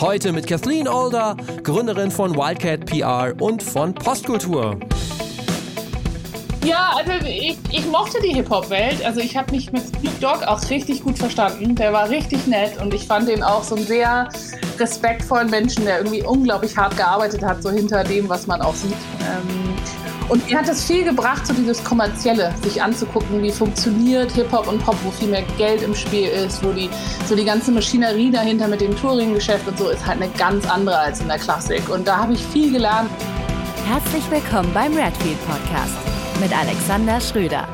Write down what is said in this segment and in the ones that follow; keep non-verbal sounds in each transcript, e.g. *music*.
Heute mit Kathleen Older, Gründerin von Wildcat PR und von Postkultur. Ja, also ich, ich mochte die Hip-Hop-Welt. Also ich habe mich mit Snoop Dogg auch richtig gut verstanden. Der war richtig nett und ich fand ihn auch so einen sehr respektvollen Menschen, der irgendwie unglaublich hart gearbeitet hat, so hinter dem, was man auch sieht. Ähm, und mir hat es viel gebracht, so dieses Kommerzielle, sich anzugucken, wie funktioniert Hip-Hop und Pop, wo viel mehr Geld im Spiel ist, wo die, so die ganze Maschinerie dahinter mit dem Touring-Geschäft und so ist halt eine ganz andere als in der Klassik. Und da habe ich viel gelernt. Herzlich willkommen beim Redfield Podcast mit Alexander Schröder.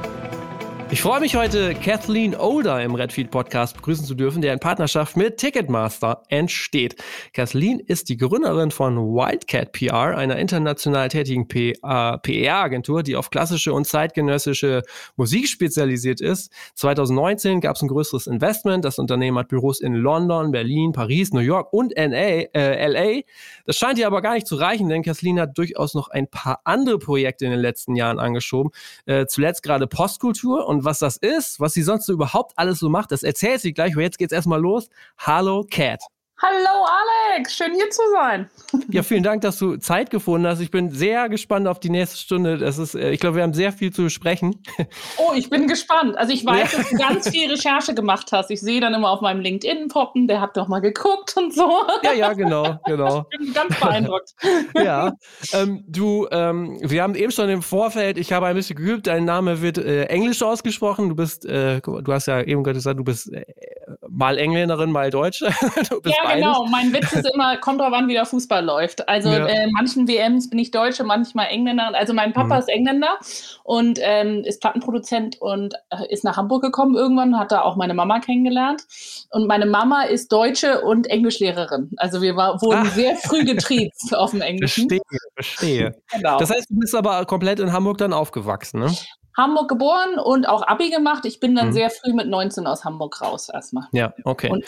Ich freue mich heute, Kathleen Older im Redfield Podcast begrüßen zu dürfen, der in Partnerschaft mit Ticketmaster entsteht. Kathleen ist die Gründerin von Wildcat PR, einer international tätigen PR-Agentur, die auf klassische und zeitgenössische Musik spezialisiert ist. 2019 gab es ein größeres Investment. Das Unternehmen hat Büros in London, Berlin, Paris, New York und NA, äh, LA. Das scheint ihr aber gar nicht zu reichen, denn Kathleen hat durchaus noch ein paar andere Projekte in den letzten Jahren angeschoben. Äh, zuletzt gerade Postkultur und was das ist, was sie sonst so überhaupt alles so macht, das erzählt sie gleich. Aber jetzt geht's erstmal los. Hallo Cat. Hallo Alex, schön hier zu sein. Ja, vielen Dank, dass du Zeit gefunden hast. Ich bin sehr gespannt auf die nächste Stunde. Das ist, äh, ich glaube, wir haben sehr viel zu besprechen. *laughs* Oh, ich bin gespannt. Also ich weiß, ja. dass du ganz viel Recherche gemacht hast. Ich sehe dann immer auf meinem LinkedIn poppen, der hat doch mal geguckt und so. Ja, ja, genau, *laughs* genau. Ich bin ganz beeindruckt. *laughs* Ja, ähm, du, ähm, wir haben eben schon im Vorfeld, ich habe ein bisschen geübt, dein Name wird äh, Englisch ausgesprochen. Du bist, äh, du hast ja eben gesagt, du bist äh, mal Engländerin, mal Deutsche. *laughs* ja, genau. Mein Witz ist immer, *laughs* kommt drauf an, wie der Fußball läuft. Also ja. äh, manchen WMs bin ich Deutsche, manchmal Engländer. Also mein Papa mhm. ist Engländer und ähm, ist Plattenproduzent und äh, ist nach Hamburg gekommen irgendwann, hat da auch meine Mama kennengelernt. Und meine Mama ist Deutsche und Englischlehrerin. Also wir war, wurden Ach. sehr früh *laughs* getriezt auf dem Englischen. Verstehe, verstehe. Genau. Das heißt, du bist aber komplett in Hamburg dann aufgewachsen, ne? Hamburg geboren und auch Abi gemacht. Ich bin dann mhm. sehr früh mit 19 aus Hamburg raus erstmal. Ja, okay. Und,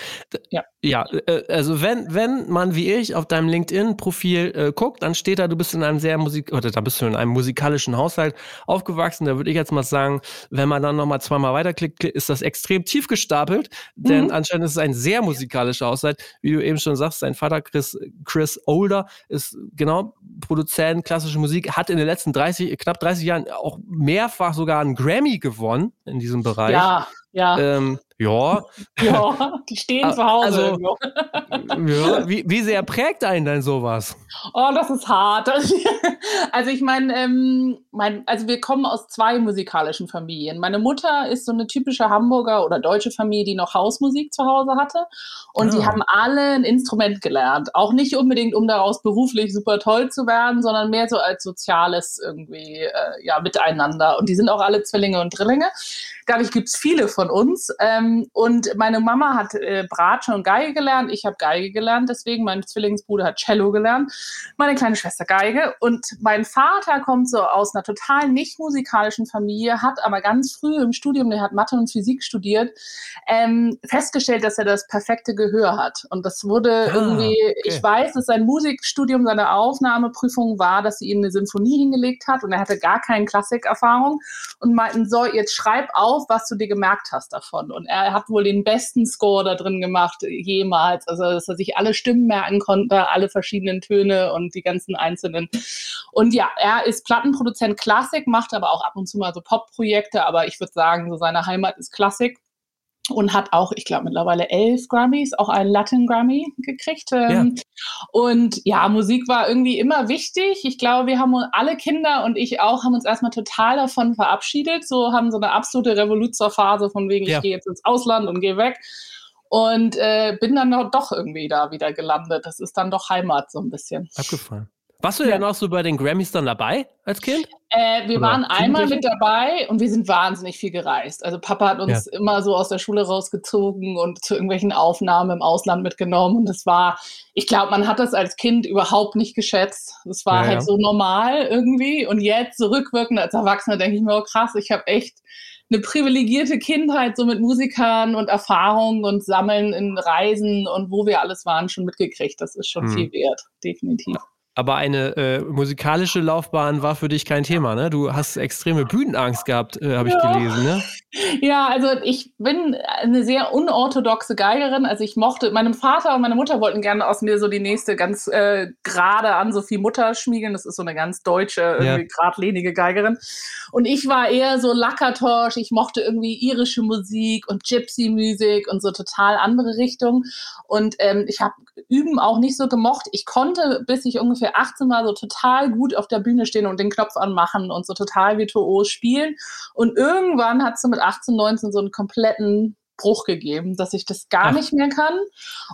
ja. ja, äh, also wenn, wenn man wie ich auf deinem LinkedIn-Profil äh, guckt, dann steht da, du bist in einem sehr Musik oder da bist du in einem musikalischen Haushalt aufgewachsen. Da würde ich jetzt mal sagen, wenn man dann nochmal zweimal weiterklickt, ist das extrem tief gestapelt, denn mhm. anscheinend ist es ein sehr musikalischer Haushalt. Wie du eben schon sagst, sein Vater Chris, Chris Older ist genau Produzent klassische Musik, hat in den letzten 30, knapp 30 Jahren auch mehrfach sogar einen Grammy gewonnen in diesem Bereich. Ja, ja. Ähm, ja. *laughs* ja, die stehen zu Hause. Also, *laughs* ja, wie, wie sehr prägt einen denn sowas? Oh, das ist hart. *laughs* Also ich meine, ähm, mein, also wir kommen aus zwei musikalischen Familien. Meine Mutter ist so eine typische Hamburger oder deutsche Familie, die noch Hausmusik zu Hause hatte. Und ja. die ah. haben alle ein Instrument gelernt. Auch nicht unbedingt, um daraus beruflich super toll zu werden, sondern mehr so als soziales irgendwie, äh, ja, miteinander. Und die sind auch alle Zwillinge und Drillinge. Dadurch gibt es viele von uns. Ähm, und meine Mama hat äh, Bratsche und Geige gelernt. Ich habe Geige gelernt, deswegen. Mein Zwillingsbruder hat Cello gelernt. Meine kleine Schwester Geige. Und mein Vater kommt so aus einer total nicht musikalischen Familie, hat aber ganz früh im Studium, der hat Mathe und Physik studiert, ähm, festgestellt, dass er das perfekte Gehör hat. Und das wurde ah, irgendwie, okay. ich weiß, dass sein Musikstudium, seine Aufnahmeprüfung war, dass sie ihm eine Symphonie hingelegt hat und er hatte gar keine Klassikerfahrung und meinten, so, jetzt schreib auf, auf, was du dir gemerkt hast davon. Und er hat wohl den besten Score da drin gemacht jemals. Also, dass er sich alle Stimmen merken konnte, alle verschiedenen Töne und die ganzen einzelnen. Und ja, er ist Plattenproduzent Klassik, macht aber auch ab und zu mal so Pop-Projekte, aber ich würde sagen, so seine Heimat ist Klassik und hat auch, ich glaube, mittlerweile elf Grammys, auch einen Latin Grammy gekriegt. Ähm, ja. Und ja, Musik war irgendwie immer wichtig. Ich glaube, wir haben alle Kinder und ich auch haben uns erstmal total davon verabschiedet. So haben so eine absolute Revoluzerphase von wegen, ja. ich gehe jetzt ins Ausland und gehe weg. Und äh, bin dann doch irgendwie da wieder gelandet. Das ist dann doch Heimat so ein bisschen. Abgefallen. Warst du ja. denn auch so bei den Grammys dann dabei als Kind? Äh, wir Oder waren einmal mit dabei und wir sind wahnsinnig viel gereist. Also Papa hat uns ja. immer so aus der Schule rausgezogen und zu irgendwelchen Aufnahmen im Ausland mitgenommen. Und das war, ich glaube, man hat das als Kind überhaupt nicht geschätzt. Das war ja, halt so normal irgendwie. Und jetzt zurückwirkend als Erwachsener denke ich mir, oh krass, ich habe echt eine privilegierte Kindheit so mit Musikern und Erfahrungen und Sammeln in Reisen und wo wir alles waren schon mitgekriegt. Das ist schon mhm. viel wert, definitiv. Aber eine äh, musikalische Laufbahn war für dich kein Thema, ne? Du hast extreme Bühnenangst gehabt, äh, habe ich ja. gelesen, ne? Ja, also ich bin eine sehr unorthodoxe Geigerin. Also ich mochte, meinem Vater und meine Mutter wollten gerne aus mir so die nächste ganz äh, gerade an Sophie Mutter schmiegeln. Das ist so eine ganz deutsche, irgendwie ja. geradlinige Geigerin. Und ich war eher so Lackertorsch. Ich mochte irgendwie irische Musik und Gypsy-Musik und so total andere Richtungen. Und ähm, ich habe Üben auch nicht so gemocht. Ich konnte, bis ich ungefähr ungefähr 18 Mal so total gut auf der Bühne stehen und den Knopf anmachen und so total virtuos spielen. Und irgendwann hat sie mit 18, 19 so einen kompletten Bruch gegeben, dass ich das gar Ach. nicht mehr kann.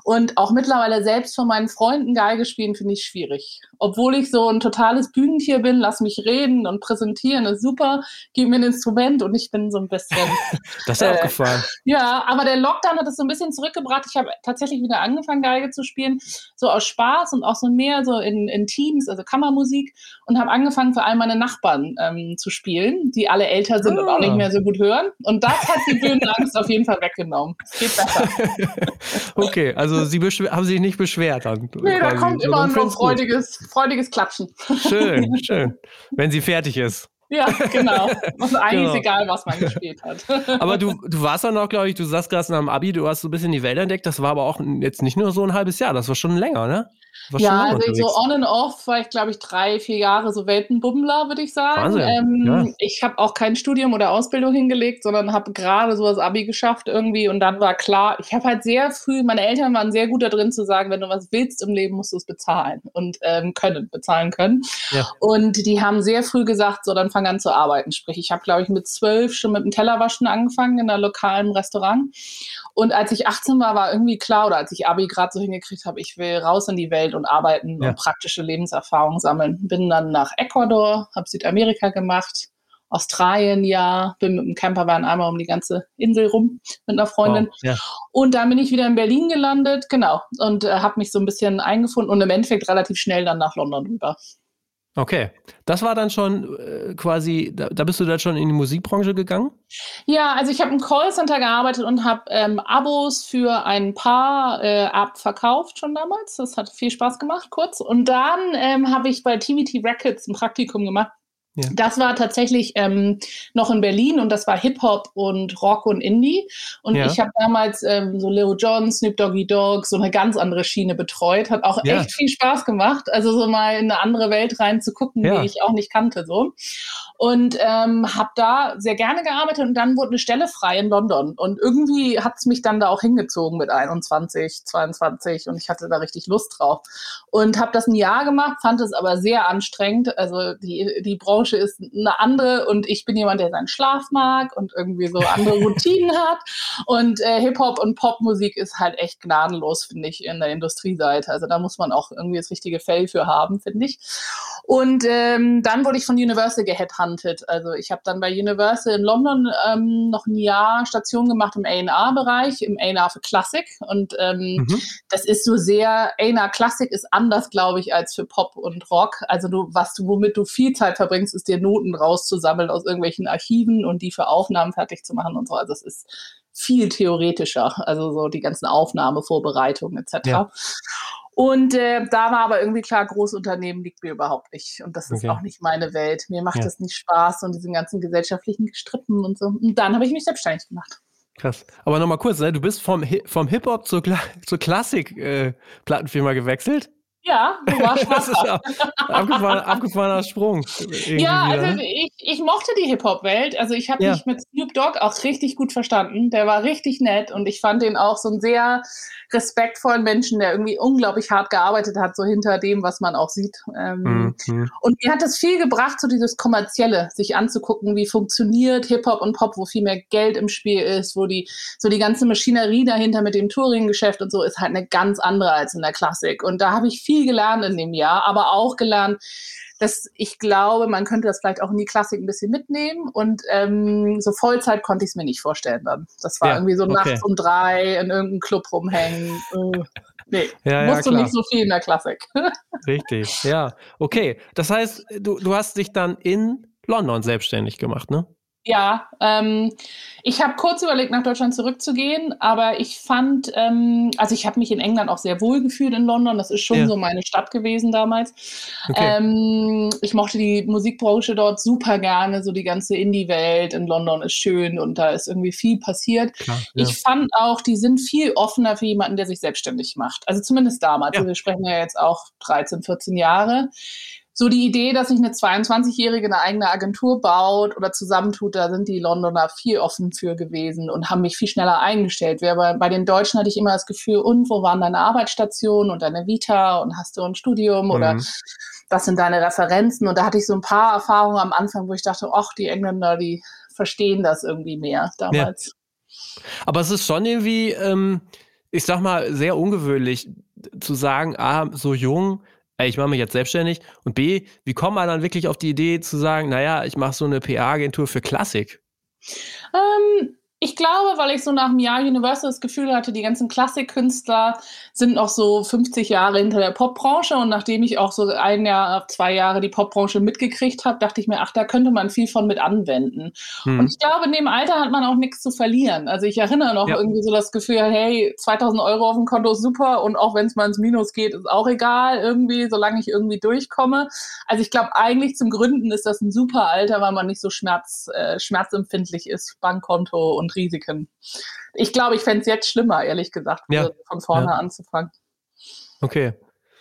Und auch mittlerweile selbst von meinen Freunden Geige spielen finde ich schwierig. Obwohl ich so ein totales Bühnentier bin, lass mich reden und präsentieren, ist super, gib mir ein Instrument und ich bin so ein bisschen. *laughs* das ist äh, abgefahren. Ja, aber der Lockdown hat es so ein bisschen zurückgebracht. Ich habe tatsächlich wieder angefangen, Geige zu spielen, so aus Spaß und auch so mehr so in, in Teams, also Kammermusik und habe angefangen, für all meine Nachbarn ähm, zu spielen, die alle älter sind ah. und auch nicht ah. mehr so gut hören. Und das hat die Bühnenangst *laughs* auf jeden Fall weg weggenommen. Es geht besser. *laughs* okay, also Sie haben sich nicht beschwert dann. Nee, quasi. da kommt immer nur freudiges, freudiges Klatschen. Schön, *laughs* schön. Wenn sie fertig ist. Ja, genau. Und eigentlich genau. egal, was man gespielt hat. *laughs* aber du, du warst dann auch, glaube ich, du saßt gerade nach dem Abi, du hast so ein bisschen die Welt entdeckt. Das war aber auch jetzt nicht nur so ein halbes Jahr, das war schon länger, ne? ja, also so on and off war ich, glaube ich, drei, vier Jahre so Weltenbummler, würde ich sagen. Ähm, ja. Ich habe auch kein Studium oder Ausbildung hingelegt, sondern habe gerade so das Abi geschafft irgendwie und dann war klar, ich habe halt sehr früh, meine Eltern waren sehr gut da drin zu sagen, wenn du was willst im Leben, musst du es bezahlen und ähm, können, bezahlen können. Ja. Und die haben sehr früh gesagt, so dann fang an zu arbeiten. Sprich, ich habe, glaube ich, mit zwölf schon mit dem Tellerwaschen angefangen in einer lokalen Restaurant. Und als ich 18 war, war irgendwie klar, oder als ich Abi gerade so hingekriegt habe, ich will raus in die Welt und arbeiten ja. und praktische Lebenserfahrung sammeln. Bin dann nach Ecuador, habe Südamerika gemacht, Australien ja, bin mit dem Campervan einmal um die ganze Insel rum mit einer Freundin. Wow, ja. Und dann bin ich wieder in Berlin gelandet, genau, und äh, habe mich so ein bisschen eingefunden und im Endeffekt relativ schnell dann nach London rüber. Okay, das war dann schon äh, quasi, da, da, bist du dann schon in die Musikbranche gegangen? Ja, also ich habe im Callcenter gearbeitet und habe ähm, Abos für ein paar äh, abverkauft schon damals. Das hat viel Spaß gemacht, kurz. Und dann ähm, habe ich bei TVT Records ein Praktikum gemacht ja. Das war tatsächlich ähm, noch in Berlin und das war Hip-Hop und Rock und Indie. Und ja. ich habe damals ähm, so Lil Jon, Snoop Doggy Dogg, so eine ganz andere Schiene betreut. Hat auch ja. echt viel Spaß gemacht. Also so mal in eine andere Welt reinzugucken, die ich auch nicht kannte. so Und ähm, habe da sehr gerne gearbeitet und dann wurde eine Stelle frei in London. Und irgendwie hat es mich dann da auch hingezogen mit 21, 22 und ich hatte da richtig Lust drauf. Und habe das ein Jahr gemacht, fand es aber sehr anstrengend. Also die, die Branche ist eine andere und ich bin jemand, der seinen Schlaf mag und irgendwie so andere *laughs* Routinen hat. Und äh, Hip-Hop und Popmusik ist halt echt gnadenlos, finde ich, in der Industrieseite. Also da muss man auch irgendwie das richtige Fell für haben, finde ich. Und ähm, dann wurde ich von Universal geheadhunted. Also ich habe dann bei Universal in London ähm, noch ein Jahr Station gemacht im A&R-Bereich, im A&R für Klassik. Und ähm, mhm. das ist so sehr, A&R Klassik ist anders, glaube ich, als für Pop und Rock. Also du, was du, womit du viel Zeit verbringst, ist dir Noten rauszusammeln aus irgendwelchen Archiven und die für Aufnahmen fertig zu machen und so. Also es ist viel theoretischer, also so die ganzen Aufnahmevorbereitungen etc. Ja. Und äh, da war aber irgendwie klar, Großunternehmen liegt mir überhaupt nicht. Und das ist okay. auch nicht meine Welt. Mir macht ja. das nicht Spaß und diesen ganzen gesellschaftlichen Gestrippen und so. Und dann habe ich mich selbstständig gemacht. Krass. Aber nochmal kurz, ne? du bist vom, Hi vom Hip-Hop zur, Kla zur Klassik-Plattenfirma äh, gewechselt? Ja, du warst *laughs* das ist abgefahren, abgefahrener Sprung. Ja, also ne? ich, ich mochte die Hip-Hop-Welt. Also ich habe ja. mich mit Snoop Dogg auch richtig gut verstanden. Der war richtig nett und ich fand den auch so ein sehr respektvollen Menschen, der irgendwie unglaublich hart gearbeitet hat, so hinter dem, was man auch sieht. Ähm, mhm. Und mir hat das viel gebracht, so dieses Kommerzielle, sich anzugucken, wie funktioniert Hip-Hop und Pop, wo viel mehr Geld im Spiel ist, wo die, so die ganze Maschinerie dahinter mit dem Touring-Geschäft und so ist halt eine ganz andere als in der Klassik. Und da habe ich viel gelernt in dem Jahr, aber auch gelernt, dass ich glaube, man könnte das vielleicht auch in die Klassik ein bisschen mitnehmen. Und ähm, so Vollzeit konnte ich es mir nicht vorstellen dann. Das war ja, irgendwie so okay. nachts um drei in irgendeinem Club rumhängen. Uh, *laughs* nee, ja, musst ja, du nicht so viel in der Klassik. *laughs* Richtig, ja. Okay, das heißt, du, du hast dich dann in London selbstständig gemacht, ne? Ja, ähm, ich habe kurz überlegt, nach Deutschland zurückzugehen, aber ich fand, ähm, also ich habe mich in England auch sehr wohl gefühlt in London. Das ist schon ja. so meine Stadt gewesen damals. Okay. Ähm, ich mochte die Musikbranche dort super gerne, so die ganze Indie-Welt in London ist schön und da ist irgendwie viel passiert. Klar, ja. Ich fand auch, die sind viel offener für jemanden, der sich selbstständig macht. Also zumindest damals. Ja. Also wir sprechen ja jetzt auch 13, 14 Jahre so die Idee, dass sich eine 22-Jährige eine eigene Agentur baut oder zusammentut, da sind die Londoner viel offen für gewesen und haben mich viel schneller eingestellt. Bei den Deutschen hatte ich immer das Gefühl, und wo waren deine Arbeitsstationen und deine Vita und hast du ein Studium mhm. oder was sind deine Referenzen? Und da hatte ich so ein paar Erfahrungen am Anfang, wo ich dachte, ach, die Engländer, die verstehen das irgendwie mehr damals. Ja. Aber es ist schon irgendwie, ähm, ich sag mal, sehr ungewöhnlich zu sagen, ah, so jung, ey, ich mache mich jetzt selbstständig und B, wie kommt man dann wirklich auf die Idee zu sagen, naja, ich mache so eine PR-Agentur für Klassik? Ähm, ich glaube, weil ich so nach einem Jahr Universal das Gefühl hatte, die ganzen Klassikkünstler sind noch so 50 Jahre hinter der Popbranche und nachdem ich auch so ein Jahr, zwei Jahre die Popbranche mitgekriegt habe, dachte ich mir, ach, da könnte man viel von mit anwenden. Hm. Und ich glaube, in dem Alter hat man auch nichts zu verlieren. Also ich erinnere noch ja. irgendwie so das Gefühl, hey, 2000 Euro auf dem Konto ist super und auch wenn es mal ins Minus geht, ist auch egal irgendwie, solange ich irgendwie durchkomme. Also ich glaube, eigentlich zum Gründen ist das ein super Alter, weil man nicht so schmerz, äh, schmerzempfindlich ist, Bankkonto und Risiken. Ich glaube, ich fände es jetzt schlimmer, ehrlich gesagt, ja. von vorne ja. anzufangen. Okay.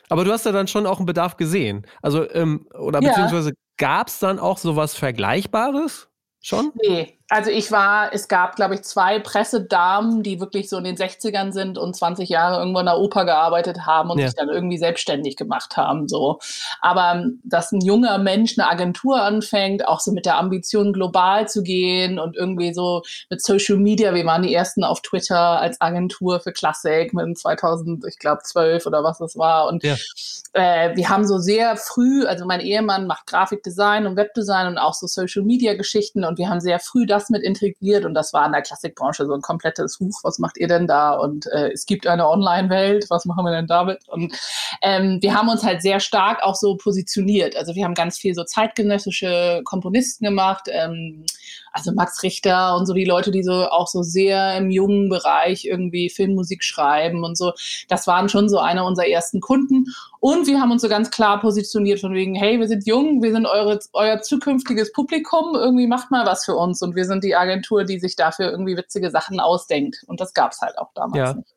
Aber du hast ja dann schon auch einen Bedarf gesehen. Also, ähm, oder beziehungsweise gab es dann auch sowas Vergleichbares schon? Nee, also ich war, es gab, glaube ich, zwei Pressedamen, die wirklich so in den 60ern sind und 20 Jahre irgendwo in der Oper gearbeitet haben und ja. sich dann irgendwie selbstständig gemacht haben. So. Aber ähm, dass ein junger Mensch eine Agentur anfängt, auch so mit der Ambition, global zu gehen und irgendwie so mit Social Media, wir waren die ersten auf Twitter als Agentur für Klassik mit 2000, ich glaube, 12 oder was es war. Und ja. äh, wir haben so sehr früh, also mein Ehemann macht Grafikdesign und Webdesign und auch so Social Media Geschichten und wir haben sehr früh das das mit integriert und das war in der Klassikbranche so ein komplettes Huch, was macht ihr denn da? Und äh, es gibt eine Online-Welt, was machen wir denn damit? Und ähm, wir haben uns halt sehr stark auch so positioniert. Also wir haben ganz viel so zeitgenössische Komponisten gemacht, ähm, also Max Richter und so die Leute, die so auch so sehr im jungen Bereich irgendwie Filmmusik schreiben und so. Das waren schon so einer unserer ersten Kunden. Und wir haben uns so ganz klar positioniert von wegen, hey, wir sind jung, wir sind eure, euer zukünftiges Publikum, irgendwie macht mal was für uns. Und wir sind die Agentur, die sich dafür irgendwie witzige Sachen ausdenkt. Und das gab es halt auch damals ja. nicht.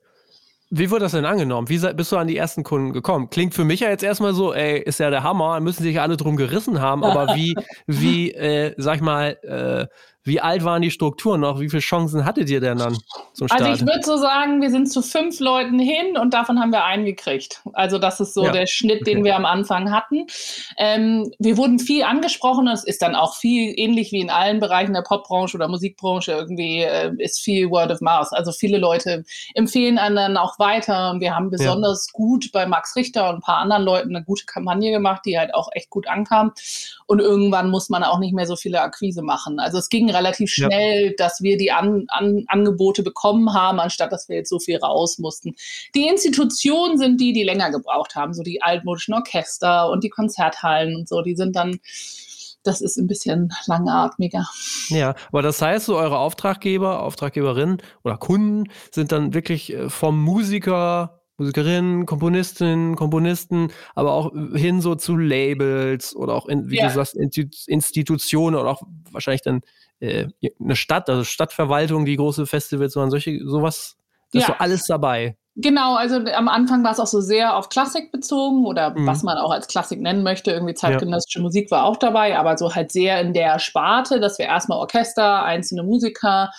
Wie wurde das denn angenommen? Wie bist du an die ersten Kunden gekommen? Klingt für mich ja jetzt erstmal so, ey, ist ja der Hammer, müssen sich alle drum gerissen haben, aber *laughs* wie, wie, äh, sag ich mal, äh, wie alt waren die Strukturen noch? Wie viele Chancen hattet ihr denn dann zum Start? Also ich würde so sagen, wir sind zu fünf Leuten hin und davon haben wir einen gekriegt. Also das ist so ja. der Schnitt, okay. den wir am Anfang hatten. Ähm, wir wurden viel angesprochen. Es ist dann auch viel ähnlich wie in allen Bereichen der Popbranche oder Musikbranche irgendwie äh, ist viel Word of Mouth. Also viele Leute empfehlen anderen auch weiter und wir haben besonders ja. gut bei Max Richter und ein paar anderen Leuten eine gute Kampagne gemacht, die halt auch echt gut ankam. Und irgendwann muss man auch nicht mehr so viele Akquise machen. Also es ging relativ schnell, ja. dass wir die An An Angebote bekommen haben, anstatt dass wir jetzt so viel raus mussten. Die Institutionen sind die, die länger gebraucht haben, so die altmodischen Orchester und die Konzerthallen und so, die sind dann das ist ein bisschen langatmiger. Ja, aber das heißt, so eure Auftraggeber, Auftraggeberinnen oder Kunden sind dann wirklich äh, vom Musiker Musikerinnen, Komponistinnen, Komponisten, aber auch hin so zu Labels oder auch, in, wie ja. du sagst, Institutionen oder auch wahrscheinlich dann äh, eine Stadt, also Stadtverwaltung, die große Festivals, sondern solche, sowas, das ja. ist so alles dabei. Genau, also am Anfang war es auch so sehr auf Klassik bezogen oder mhm. was man auch als Klassik nennen möchte. Irgendwie zeitgenössische ja. Musik war auch dabei, aber so halt sehr in der Sparte, dass wir erstmal Orchester, einzelne Musiker,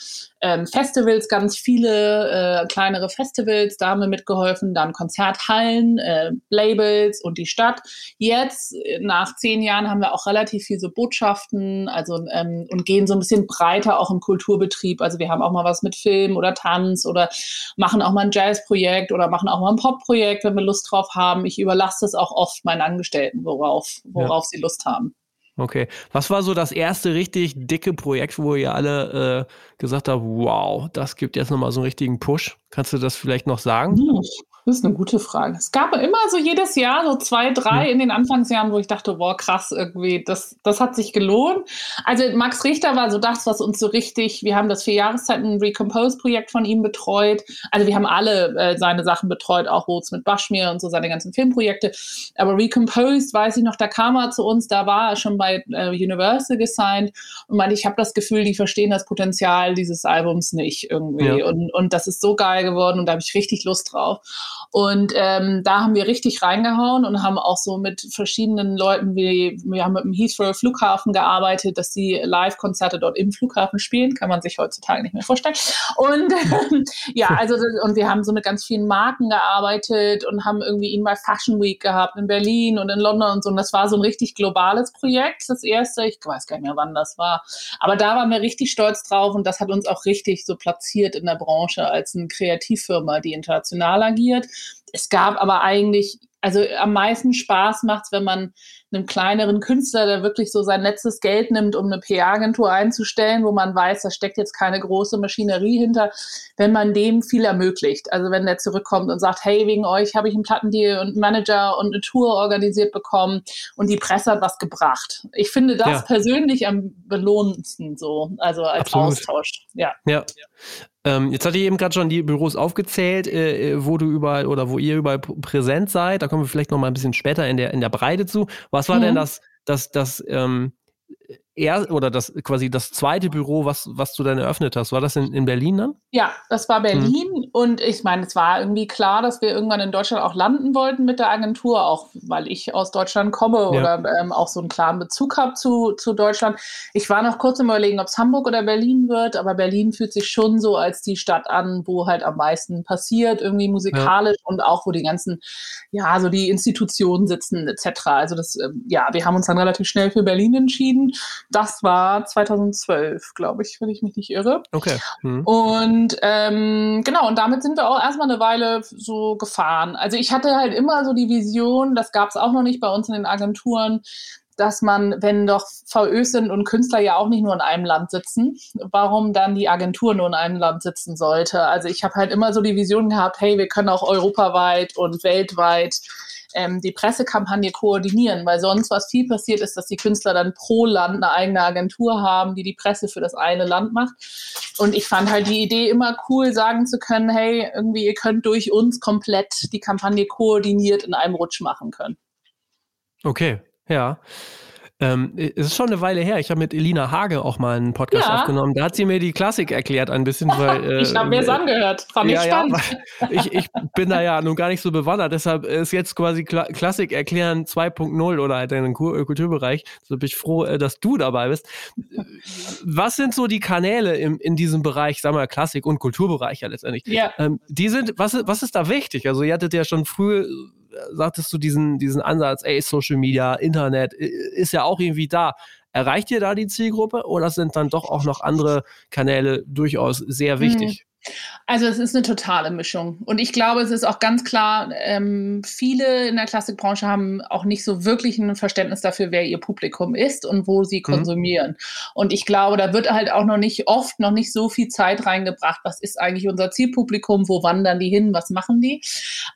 ähm, Festivals, ganz viele äh, kleinere Festivals, da haben wir mitgeholfen, dann Konzerthallen, äh, Labels und die Stadt. Jetzt, nach zehn Jahren, haben wir auch relativ viele so Botschaften, also ähm, und gehen so ein bisschen breiter auch im Kulturbetrieb. Also wir haben auch mal was mit Film oder Tanz oder machen auch mal ein Jazzprojekt oder machen auch mal ein Popprojekt, wenn wir Lust drauf haben. Ich überlasse das auch oft meinen Angestellten, worauf, worauf ja. sie Lust haben. Okay. Was war so das erste richtig dicke Projekt, wo ihr alle äh, gesagt habt, wow, das gibt jetzt nochmal so einen richtigen Push? Kannst du das vielleicht noch sagen? Das ist eine gute Frage. Es gab immer so jedes Jahr so zwei, drei in den Anfangsjahren, wo ich dachte, boah, krass, irgendwie, das, das hat sich gelohnt. Also Max Richter war so das, was uns so richtig, wir haben das vier Jahreszeiten Recompose-Projekt von ihm betreut. Also wir haben alle äh, seine Sachen betreut, auch Rots mit Bashmir und so seine ganzen Filmprojekte. Aber Recomposed, weiß ich noch, da kam er zu uns, da war er schon bei äh, Universal gesigned und meinte, ich habe das Gefühl, die verstehen das Potenzial dieses Albums nicht irgendwie. Ja. Und, und das ist so geil geworden und da habe ich richtig Lust drauf. Und ähm, da haben wir richtig reingehauen und haben auch so mit verschiedenen Leuten, wie wir haben mit dem Heathrow Flughafen gearbeitet, dass die Live-Konzerte dort im Flughafen spielen, kann man sich heutzutage nicht mehr vorstellen. Und äh, ja, also und wir haben so mit ganz vielen Marken gearbeitet und haben irgendwie ihn bei Fashion Week gehabt in Berlin und in London und so. Und das war so ein richtig globales Projekt, das erste. Ich weiß gar nicht mehr, wann das war. Aber da waren wir richtig stolz drauf und das hat uns auch richtig so platziert in der Branche als eine Kreativfirma, die international agiert es gab aber eigentlich, also am meisten Spaß macht es, wenn man einem kleineren Künstler, der wirklich so sein letztes Geld nimmt, um eine PR-Agentur einzustellen, wo man weiß, da steckt jetzt keine große Maschinerie hinter, wenn man dem viel ermöglicht. Also wenn der zurückkommt und sagt, hey, wegen euch habe ich einen Plattendeal und einen Manager und eine Tour organisiert bekommen und die Presse hat was gebracht. Ich finde das ja. persönlich am belohnendsten so, also als Absolut. Austausch. Ja. ja. Ähm, jetzt hatte ich eben gerade schon die Büros aufgezählt, äh, äh, wo du überall oder wo ihr überall präsent seid. Da kommen wir vielleicht noch mal ein bisschen später in der, in der Breite zu. Was war mhm. denn das, das, das ähm, er oder das quasi das zweite Büro, was, was du dann eröffnet hast, war das in, in Berlin dann? Ja, das war Berlin mhm. und ich meine, es war irgendwie klar, dass wir irgendwann in Deutschland auch landen wollten mit der Agentur, auch weil ich aus Deutschland komme ja. oder ähm, auch so einen klaren Bezug habe zu, zu Deutschland. Ich war noch kurz im Überlegen, ob es Hamburg oder Berlin wird, aber Berlin fühlt sich schon so als die Stadt an, wo halt am meisten passiert, irgendwie musikalisch ja. und auch wo die ganzen, ja, so die Institutionen sitzen etc. Also das, ähm, ja, wir haben uns dann relativ schnell für Berlin entschieden das war 2012, glaube ich, wenn ich mich nicht irre. Okay. Mhm. Und ähm, genau, und damit sind wir auch erstmal eine Weile so gefahren. Also ich hatte halt immer so die Vision, das gab es auch noch nicht bei uns in den Agenturen, dass man, wenn doch VÖs sind und Künstler ja auch nicht nur in einem Land sitzen, warum dann die Agentur nur in einem Land sitzen sollte. Also ich habe halt immer so die Vision gehabt, hey, wir können auch europaweit und weltweit ähm, die Pressekampagne koordinieren, weil sonst was viel passiert ist, dass die Künstler dann pro Land eine eigene Agentur haben, die die Presse für das eine Land macht. Und ich fand halt die Idee immer cool, sagen zu können, hey, irgendwie ihr könnt durch uns komplett die Kampagne koordiniert in einem Rutsch machen können. Okay, ja. Ähm, es ist schon eine Weile her. Ich habe mit Elina Hage auch mal einen Podcast ja. aufgenommen. Da hat sie mir die Klassik erklärt ein bisschen, *laughs* weil. Äh, ich habe mir es angehört. Fand ja, ich spannend. Ja, ich, ich bin da ja nun gar nicht so bewandert. Deshalb ist jetzt quasi Kla Klassik erklären 2.0 oder halt in den Kulturbereich. So bin ich froh, äh, dass du dabei bist. Was sind so die Kanäle im, in diesem Bereich, sagen wir Klassik und Kulturbereich ja letztendlich? Ja. Ähm, die sind, was, was ist da wichtig? Also, ihr hattet ja schon früh sagtest du diesen, diesen Ansatz, ey, Social Media, Internet, ist ja auch irgendwie da. Erreicht ihr da die Zielgruppe oder sind dann doch auch noch andere Kanäle durchaus sehr wichtig? Also es ist eine totale Mischung. Und ich glaube, es ist auch ganz klar, ähm, viele in der Klassikbranche haben auch nicht so wirklich ein Verständnis dafür, wer ihr Publikum ist und wo sie mhm. konsumieren. Mhm. Und ich glaube, da wird halt auch noch nicht oft noch nicht so viel Zeit reingebracht. Was ist eigentlich unser Zielpublikum? Wo wandern die hin? Was machen die?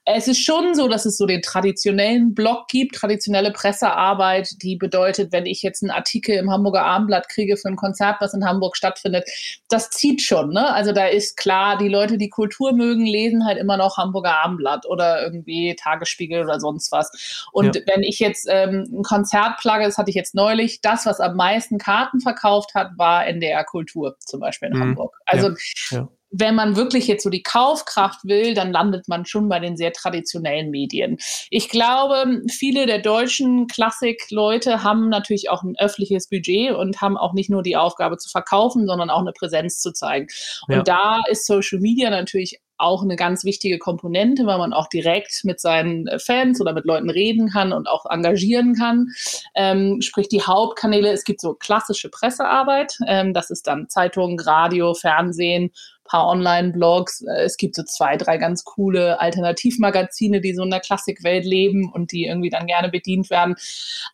Es ist schon so, dass es so den traditionellen Blog gibt, traditionelle Pressearbeit, die bedeutet, wenn ich jetzt einen Artikel im Hamburger Abendblatt kriege für ein Konzert, was in Hamburg stattfindet, das zieht schon. Ne? Also da ist klar, die Leute, die Kultur mögen, lesen halt immer noch Hamburger Abendblatt oder irgendwie Tagesspiegel oder sonst was. Und ja. wenn ich jetzt ähm, ein Konzert plage, das hatte ich jetzt neulich, das, was am meisten Karten verkauft hat, war NDR Kultur, zum Beispiel in mhm. Hamburg. Also ja. Ja wenn man wirklich jetzt so die Kaufkraft will, dann landet man schon bei den sehr traditionellen Medien. Ich glaube, viele der deutschen Klassik-Leute haben natürlich auch ein öffentliches Budget und haben auch nicht nur die Aufgabe zu verkaufen, sondern auch eine Präsenz zu zeigen. Und ja. da ist Social Media natürlich auch eine ganz wichtige Komponente, weil man auch direkt mit seinen Fans oder mit Leuten reden kann und auch engagieren kann. Ähm, sprich, die Hauptkanäle, es gibt so klassische Pressearbeit, ähm, das ist dann Zeitung, Radio, Fernsehen, paar Online-Blogs. Äh, es gibt so zwei, drei ganz coole Alternativmagazine, die so in der Klassikwelt leben und die irgendwie dann gerne bedient werden.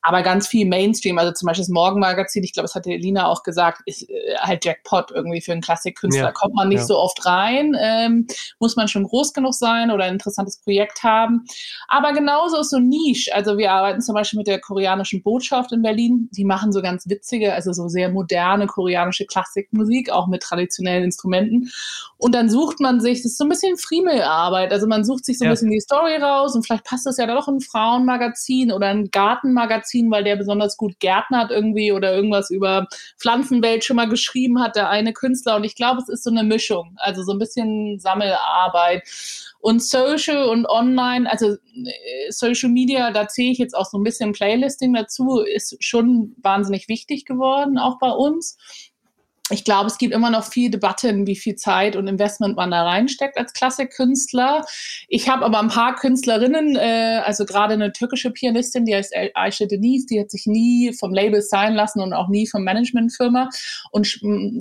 Aber ganz viel Mainstream, also zum Beispiel das Morgenmagazin, ich glaube, das hat Elina auch gesagt, ist äh, halt Jackpot irgendwie für einen Klassikkünstler. Ja. Kommt man nicht ja. so oft rein, ähm, muss man schon groß genug sein oder ein interessantes Projekt haben. Aber genauso ist so Nische. Also wir arbeiten zum Beispiel mit der koreanischen Botschaft in Berlin. Die machen so ganz witzige, also so sehr moderne koreanische Klassikmusik, auch mit traditionellen Instrumenten. Und dann sucht man sich, das ist so ein bisschen Friemelarbeit. Also man sucht sich so ein ja. bisschen die Story raus und vielleicht passt das ja doch in ein Frauenmagazin oder ein Gartenmagazin, weil der besonders gut gärtnert irgendwie oder irgendwas über Pflanzenwelt schon mal geschrieben hat, der eine Künstler. Und ich glaube, es ist so eine Mischung. Also so ein bisschen Sammelarbeit. Und Social und Online, also äh, Social Media, da zähle ich jetzt auch so ein bisschen Playlisting dazu, ist schon wahnsinnig wichtig geworden, auch bei uns ich glaube, es gibt immer noch viel Debatten, wie viel Zeit und Investment man da reinsteckt als Klassikkünstler. Ich habe aber ein paar Künstlerinnen, äh, also gerade eine türkische Pianistin, die heißt Aisha Denise, die hat sich nie vom Label sein lassen und auch nie vom Managementfirma und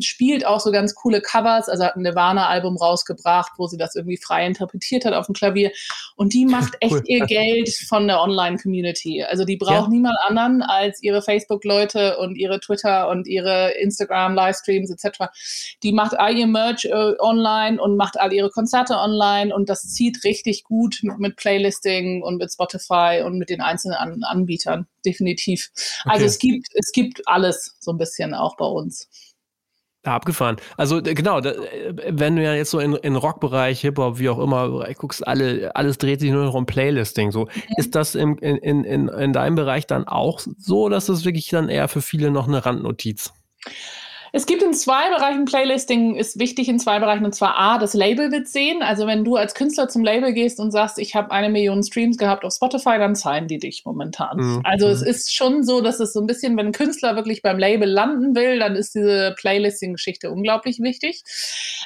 spielt auch so ganz coole Covers, also hat ein Nirvana-Album rausgebracht, wo sie das irgendwie frei interpretiert hat auf dem Klavier. Und die macht *laughs* echt cool. ihr Geld von der Online-Community. Also die braucht ja. niemand anderen als ihre Facebook-Leute und ihre Twitter und ihre Instagram-Livestreams Livestreams etc. Die macht all ihr Merch äh, online und macht all ihre Konzerte online und das zieht richtig gut mit, mit Playlisting und mit Spotify und mit den einzelnen An Anbietern, definitiv. Also okay. Also es gibt, es gibt alles so ein bisschen auch bei uns. Abgefahren. Also genau, da, äh, wenn du ja jetzt so in, in Rockbereich, Hip-Hop, wie auch immer, guckst, alle, alles dreht sich nur noch um Playlisting. So. Mhm. Ist das im, in, in, in deinem Bereich dann auch so, dass das wirklich dann eher für viele noch eine Randnotiz? Es gibt in zwei Bereichen Playlisting, ist wichtig in zwei Bereichen. Und zwar A, das Label wird sehen. Also wenn du als Künstler zum Label gehst und sagst, ich habe eine Million Streams gehabt auf Spotify, dann zahlen die dich momentan. Mhm. Also es mhm. ist schon so, dass es so ein bisschen, wenn ein Künstler wirklich beim Label landen will, dann ist diese Playlisting-Geschichte unglaublich wichtig.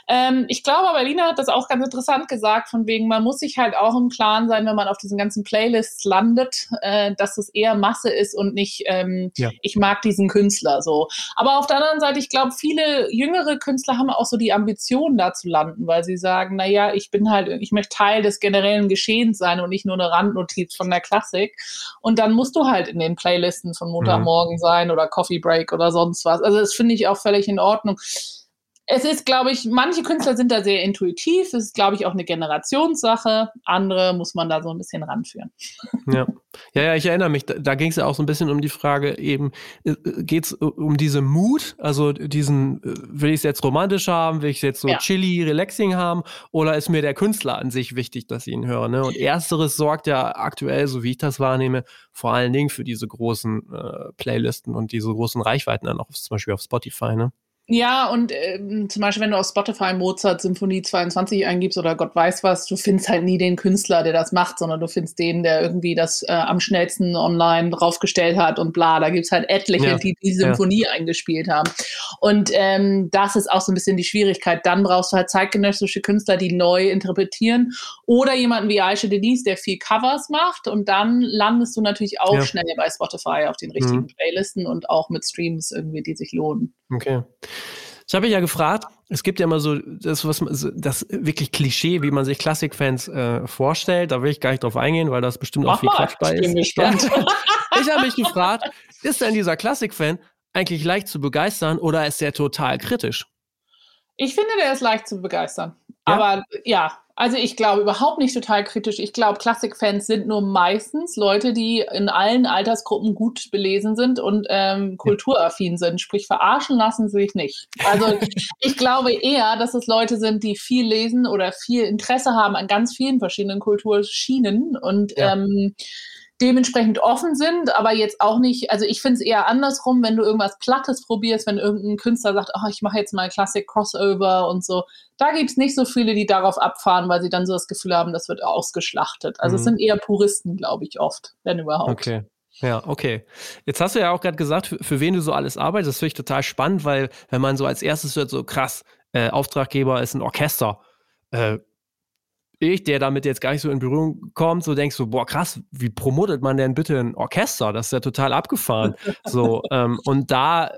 Ähm, ich glaube, aber Lina hat das auch ganz interessant gesagt, von wegen, man muss sich halt auch im Klaren sein, wenn man auf diesen ganzen Playlists landet, äh, dass es eher Masse ist und nicht, ähm, ja. ich mag diesen Künstler so. Aber auf der anderen Seite, ich glaube, glaube, viele jüngere Künstler haben auch so die Ambition, da zu landen, weil sie sagen, naja, ich bin halt, ich möchte Teil des generellen Geschehens sein und nicht nur eine Randnotiz von der Klassik. Und dann musst du halt in den Playlisten von Montagmorgen mhm. sein oder Coffee Break oder sonst was. Also das finde ich auch völlig in Ordnung es ist, glaube ich, manche Künstler sind da sehr intuitiv. Es ist, glaube ich, auch eine Generationssache. Andere muss man da so ein bisschen ranführen. Ja, ja, ja ich erinnere mich. Da, da ging es ja auch so ein bisschen um die Frage, eben, äh, geht es um diese Mut, also diesen, äh, will ich es jetzt romantisch haben, will ich es jetzt so ja. chilly, relaxing haben, oder ist mir der Künstler an sich wichtig, dass ich ihn höre? Ne? Und ersteres sorgt ja aktuell, so wie ich das wahrnehme, vor allen Dingen für diese großen äh, Playlisten und diese großen Reichweiten dann auch zum Beispiel auf Spotify, ne? Ja, und ähm, zum Beispiel, wenn du auf Spotify Mozart Symphonie 22 eingibst oder Gott weiß was, du findest halt nie den Künstler, der das macht, sondern du findest den, der irgendwie das äh, am schnellsten online draufgestellt hat und bla. Da gibt's halt etliche, ja. die die Symphonie ja. eingespielt haben. Und ähm, das ist auch so ein bisschen die Schwierigkeit. Dann brauchst du halt zeitgenössische Künstler, die neu interpretieren oder jemanden wie Aisha Denise, der viel Covers macht und dann landest du natürlich auch ja. schnell bei Spotify auf den richtigen mhm. Playlisten und auch mit Streams irgendwie, die sich lohnen. Okay. Ich habe ja gefragt, es gibt ja immer so das, was das wirklich Klischee, wie man sich Klassikfans äh, vorstellt. Da will ich gar nicht drauf eingehen, weil das bestimmt Mach auch viel Quatsch bei ist. *laughs* Ja. ich habe mich gefragt, ist denn dieser Klassikfan eigentlich leicht zu begeistern oder ist der total kritisch? Ich finde, der ist leicht zu begeistern. Ja? Aber ja, also ich glaube überhaupt nicht total kritisch. Ich glaube, Klassikfans sind nur meistens Leute, die in allen Altersgruppen gut belesen sind und ähm, kulturaffin sind. Sprich, verarschen lassen sie sich nicht. Also *laughs* ich glaube eher, dass es Leute sind, die viel lesen oder viel Interesse haben an ganz vielen verschiedenen Kulturschienen und ja. ähm, dementsprechend offen sind, aber jetzt auch nicht, also ich finde es eher andersrum, wenn du irgendwas Plattes probierst, wenn irgendein Künstler sagt, oh, ich mache jetzt mal Classic Crossover und so, da gibt es nicht so viele, die darauf abfahren, weil sie dann so das Gefühl haben, das wird ausgeschlachtet. Also mhm. es sind eher Puristen, glaube ich, oft, wenn überhaupt. Okay. Ja, okay. Jetzt hast du ja auch gerade gesagt, für, für, wen du so alles arbeitest. Das finde ich total spannend, weil wenn man so als erstes hört, so krass, äh, Auftraggeber ist ein Orchester. Äh, ich, der damit jetzt gar nicht so in Berührung kommt, so denkst du, boah, krass, wie promotet man denn bitte ein Orchester? Das ist ja total abgefahren. *laughs* so, ähm, und da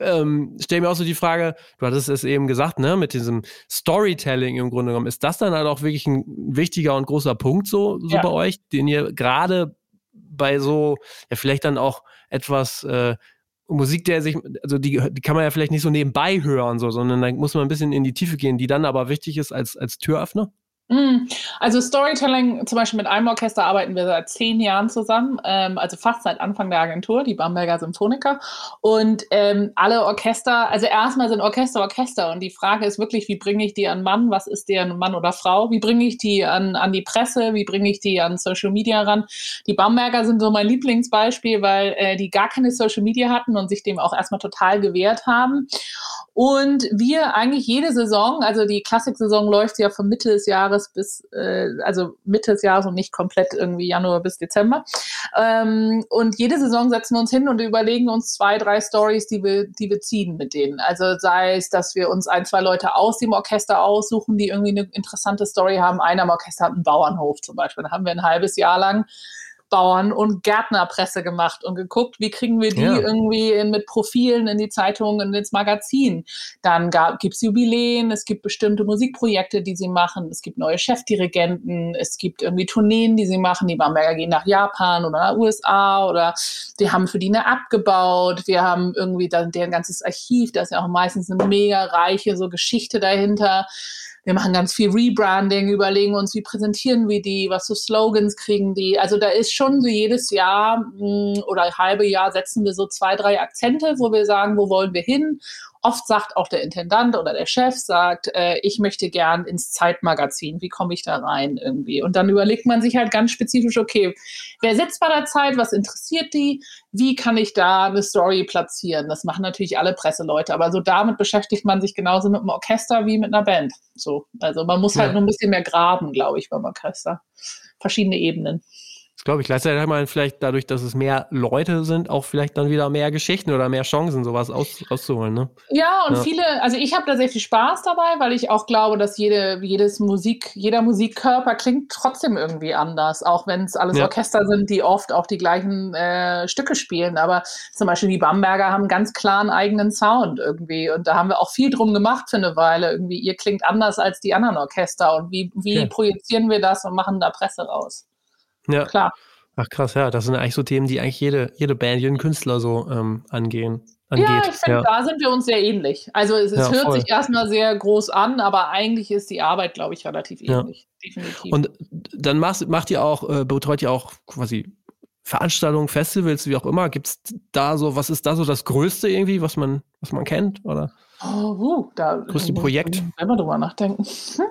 ähm, stelle mir auch so die Frage, du hattest es eben gesagt, ne, mit diesem Storytelling im Grunde genommen, ist das dann halt auch wirklich ein wichtiger und großer Punkt so, so ja. bei euch, den ihr gerade bei so, ja, vielleicht dann auch etwas äh, Musik, der sich, also die, die kann man ja vielleicht nicht so nebenbei hören, so, sondern da muss man ein bisschen in die Tiefe gehen, die dann aber wichtig ist als, als Türöffner? Mm. Also Storytelling, zum Beispiel mit einem Orchester arbeiten wir seit zehn Jahren zusammen, ähm, also fast seit Anfang der Agentur, die Bamberger Symphoniker. Und ähm, alle Orchester, also erstmal sind Orchester Orchester und die Frage ist wirklich, wie bringe ich die an Mann, was ist der Mann oder Frau, wie bringe ich die an, an die Presse, wie bringe ich die an Social Media ran. Die Bamberger sind so mein Lieblingsbeispiel, weil äh, die gar keine Social Media hatten und sich dem auch erstmal total gewehrt haben. Und wir eigentlich jede Saison, also die Klassiksaison läuft ja von Mitte des Jahres bis, äh, also Mitte des Jahres und nicht komplett irgendwie Januar bis Dezember. Ähm, und jede Saison setzen wir uns hin und überlegen uns zwei, drei Stories, die wir, die wir ziehen mit denen. Also sei es, dass wir uns ein, zwei Leute aus dem Orchester aussuchen, die irgendwie eine interessante Story haben. Einer im Orchester hat einen Bauernhof zum Beispiel. Da haben wir ein halbes Jahr lang Bauern- und Gärtnerpresse gemacht und geguckt, wie kriegen wir die ja. irgendwie in, mit Profilen in die Zeitungen, und ins Magazin. Dann gibt es Jubiläen, es gibt bestimmte Musikprojekte, die sie machen, es gibt neue Chefdirigenten, es gibt irgendwie Tourneen, die sie machen. Die Bamberger gehen nach Japan oder nach USA oder die haben für die eine abgebaut. Wir haben irgendwie dann deren ganzes Archiv, da ist ja auch meistens eine mega reiche so Geschichte dahinter. Wir machen ganz viel Rebranding, überlegen uns, wie präsentieren wir die, was für Slogans kriegen die. Also da ist schon so jedes Jahr mh, hm, oder halbe Jahr setzen wir so zwei, drei Akzente, wo wir sagen, wo wollen wir hin Oft sagt auch der Intendant oder der Chef, sagt, äh, ich möchte gern ins Zeitmagazin. Wie komme ich da rein irgendwie? Und dann überlegt man sich halt ganz spezifisch, okay, wer sitzt bei der Zeit? Was interessiert die? Wie kann ich da eine Story platzieren? Das machen natürlich alle Presseleute, aber so damit beschäftigt man sich genauso mit einem Orchester wie mit einer Band. So, also man muss halt ja. nur ein bisschen mehr graben, glaube ich, beim Orchester. Verschiedene Ebenen. Das glaube ich. Gleichzeitig hat man vielleicht dadurch, dass es mehr Leute sind, auch vielleicht dann wieder mehr Geschichten oder mehr Chancen, sowas aus, rauszuholen. Ne? Ja, und ja. viele, also ich habe da sehr viel Spaß dabei, weil ich auch glaube, dass jede, jedes Musik, jeder Musikkörper klingt trotzdem irgendwie anders, auch wenn es alles ja. Orchester sind, die oft auch die gleichen äh, Stücke spielen. Aber zum Beispiel die Bamberger haben ganz klar einen eigenen Sound irgendwie. Und da haben wir auch viel drum gemacht für eine Weile. Irgendwie, ihr klingt anders als die anderen Orchester. Und wie, wie okay. projizieren wir das und machen da Presse raus? Ja. Klar. Ach krass, ja, das sind eigentlich so Themen, die eigentlich jede, jede Band, jeden Künstler so ähm, angehen. Angeht. Ja, ich finde, ja. da sind wir uns sehr ähnlich. Also es, es ja, hört voll. sich erstmal sehr groß an, aber eigentlich ist die Arbeit, glaube ich, relativ ähnlich. Ja. Definitiv. Und dann macht, macht ihr auch, äh, betreut ihr auch quasi Veranstaltungen, Festivals, wie auch immer. Gibt es da so, was ist da so das Größte irgendwie, was man, was man kennt? Oder? Oh, uh, da Größte Projekt. Selber drüber nachdenken. Hm.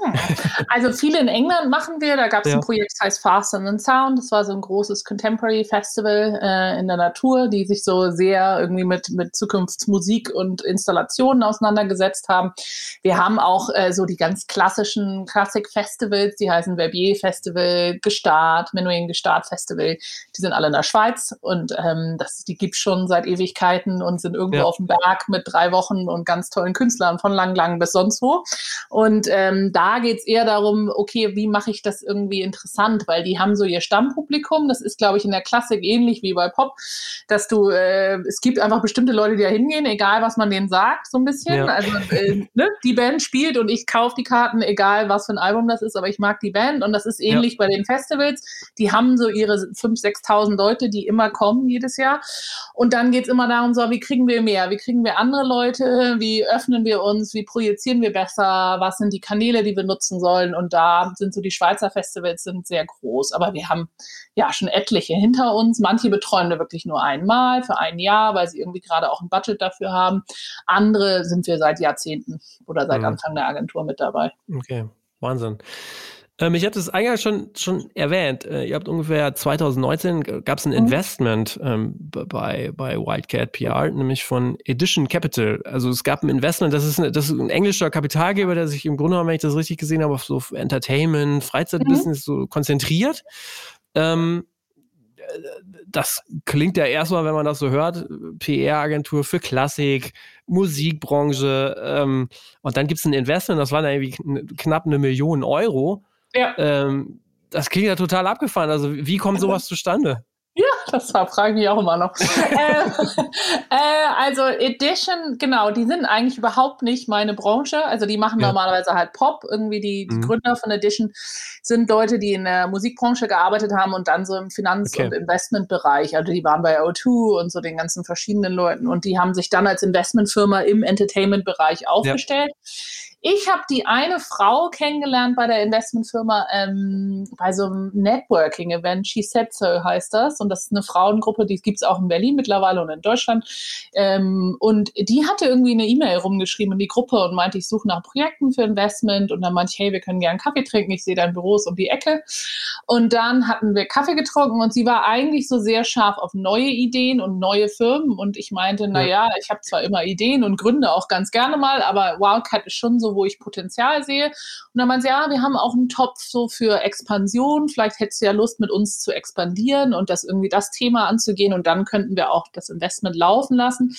Also viele in England machen wir. Da gab es ja. ein Projekt, das heißt Fast and Sound. Das war so ein großes Contemporary Festival äh, in der Natur, die sich so sehr irgendwie mit, mit Zukunftsmusik und Installationen auseinandergesetzt haben. Wir haben auch äh, so die ganz klassischen Klassik-Festivals, die heißen Verbier Festival, Gestart, Menuhin Gestart Festival. Die sind alle in der Schweiz und ähm, das, die gibt es schon seit Ewigkeiten und sind irgendwo ja. auf dem Berg mit drei Wochen und ganz toll tollen Künstlern von Lang Lang bis sonst wo. Und ähm, da geht es eher darum, okay, wie mache ich das irgendwie interessant, weil die haben so ihr Stammpublikum. Das ist, glaube ich, in der Klassik ähnlich wie bei Pop, dass du, äh, es gibt einfach bestimmte Leute, die da hingehen, egal was man denen sagt, so ein bisschen. Ja. Also äh, ne? die Band spielt und ich kaufe die Karten, egal was für ein Album das ist, aber ich mag die Band und das ist ähnlich ja. bei den Festivals. Die haben so ihre 5.000, 6.000 Leute, die immer kommen jedes Jahr. Und dann geht es immer darum, so, wie kriegen wir mehr? Wie kriegen wir andere Leute? Wie öffnen wir uns, wie projizieren wir besser, was sind die Kanäle, die wir nutzen sollen. Und da sind so die Schweizer Festivals sind sehr groß. Aber wir haben ja schon etliche hinter uns. Manche betreuen wir wirklich nur einmal für ein Jahr, weil sie irgendwie gerade auch ein Budget dafür haben. Andere sind wir seit Jahrzehnten oder seit mhm. Anfang der Agentur mit dabei. Okay, Wahnsinn. Ähm, ich hatte es eingangs schon, schon erwähnt. Äh, ihr habt ungefähr 2019 gab es ein mhm. Investment ähm, bei, bei Wildcat PR, nämlich von Edition Capital. Also es gab ein Investment, das ist, ein, das ist ein englischer Kapitalgeber, der sich im Grunde genommen, wenn ich das richtig gesehen habe, auf so Entertainment, Freizeitbusiness mhm. so konzentriert. Ähm, das klingt ja erstmal, wenn man das so hört, PR-Agentur für Klassik, Musikbranche ähm, und dann gibt es ein Investment, das waren irgendwie knapp eine Million Euro. Ja. Ähm, das klingt ja total abgefahren. Also, wie kommt sowas zustande? Ja, das frage ich mich auch immer noch. *laughs* äh, äh, also Edition, genau, die sind eigentlich überhaupt nicht meine Branche. Also die machen ja. normalerweise halt Pop. Irgendwie die, die mhm. Gründer von Edition sind Leute, die in der Musikbranche gearbeitet haben und dann so im Finanz- okay. und Investmentbereich. Also die waren bei O2 und so den ganzen verschiedenen Leuten und die haben sich dann als Investmentfirma im Entertainment-Bereich aufgestellt. Ja. Ich habe die eine Frau kennengelernt bei der Investmentfirma ähm, bei so einem Networking-Event. She Said So heißt das. Und das ist eine Frauengruppe, die gibt es auch in Berlin mittlerweile und in Deutschland. Ähm, und die hatte irgendwie eine E-Mail rumgeschrieben in die Gruppe und meinte, ich suche nach Projekten für Investment. Und dann meinte ich, hey, wir können gerne Kaffee trinken. Ich sehe dein Büro ist um die Ecke. Und dann hatten wir Kaffee getrunken und sie war eigentlich so sehr scharf auf neue Ideen und neue Firmen. Und ich meinte, naja, ich habe zwar immer Ideen und gründe auch ganz gerne mal, aber Wildcat ist schon so wo ich Potenzial sehe. Und dann meinte sie, ja, wir haben auch einen Topf so für Expansion. Vielleicht hättest du ja Lust, mit uns zu expandieren und das irgendwie das Thema anzugehen. Und dann könnten wir auch das Investment laufen lassen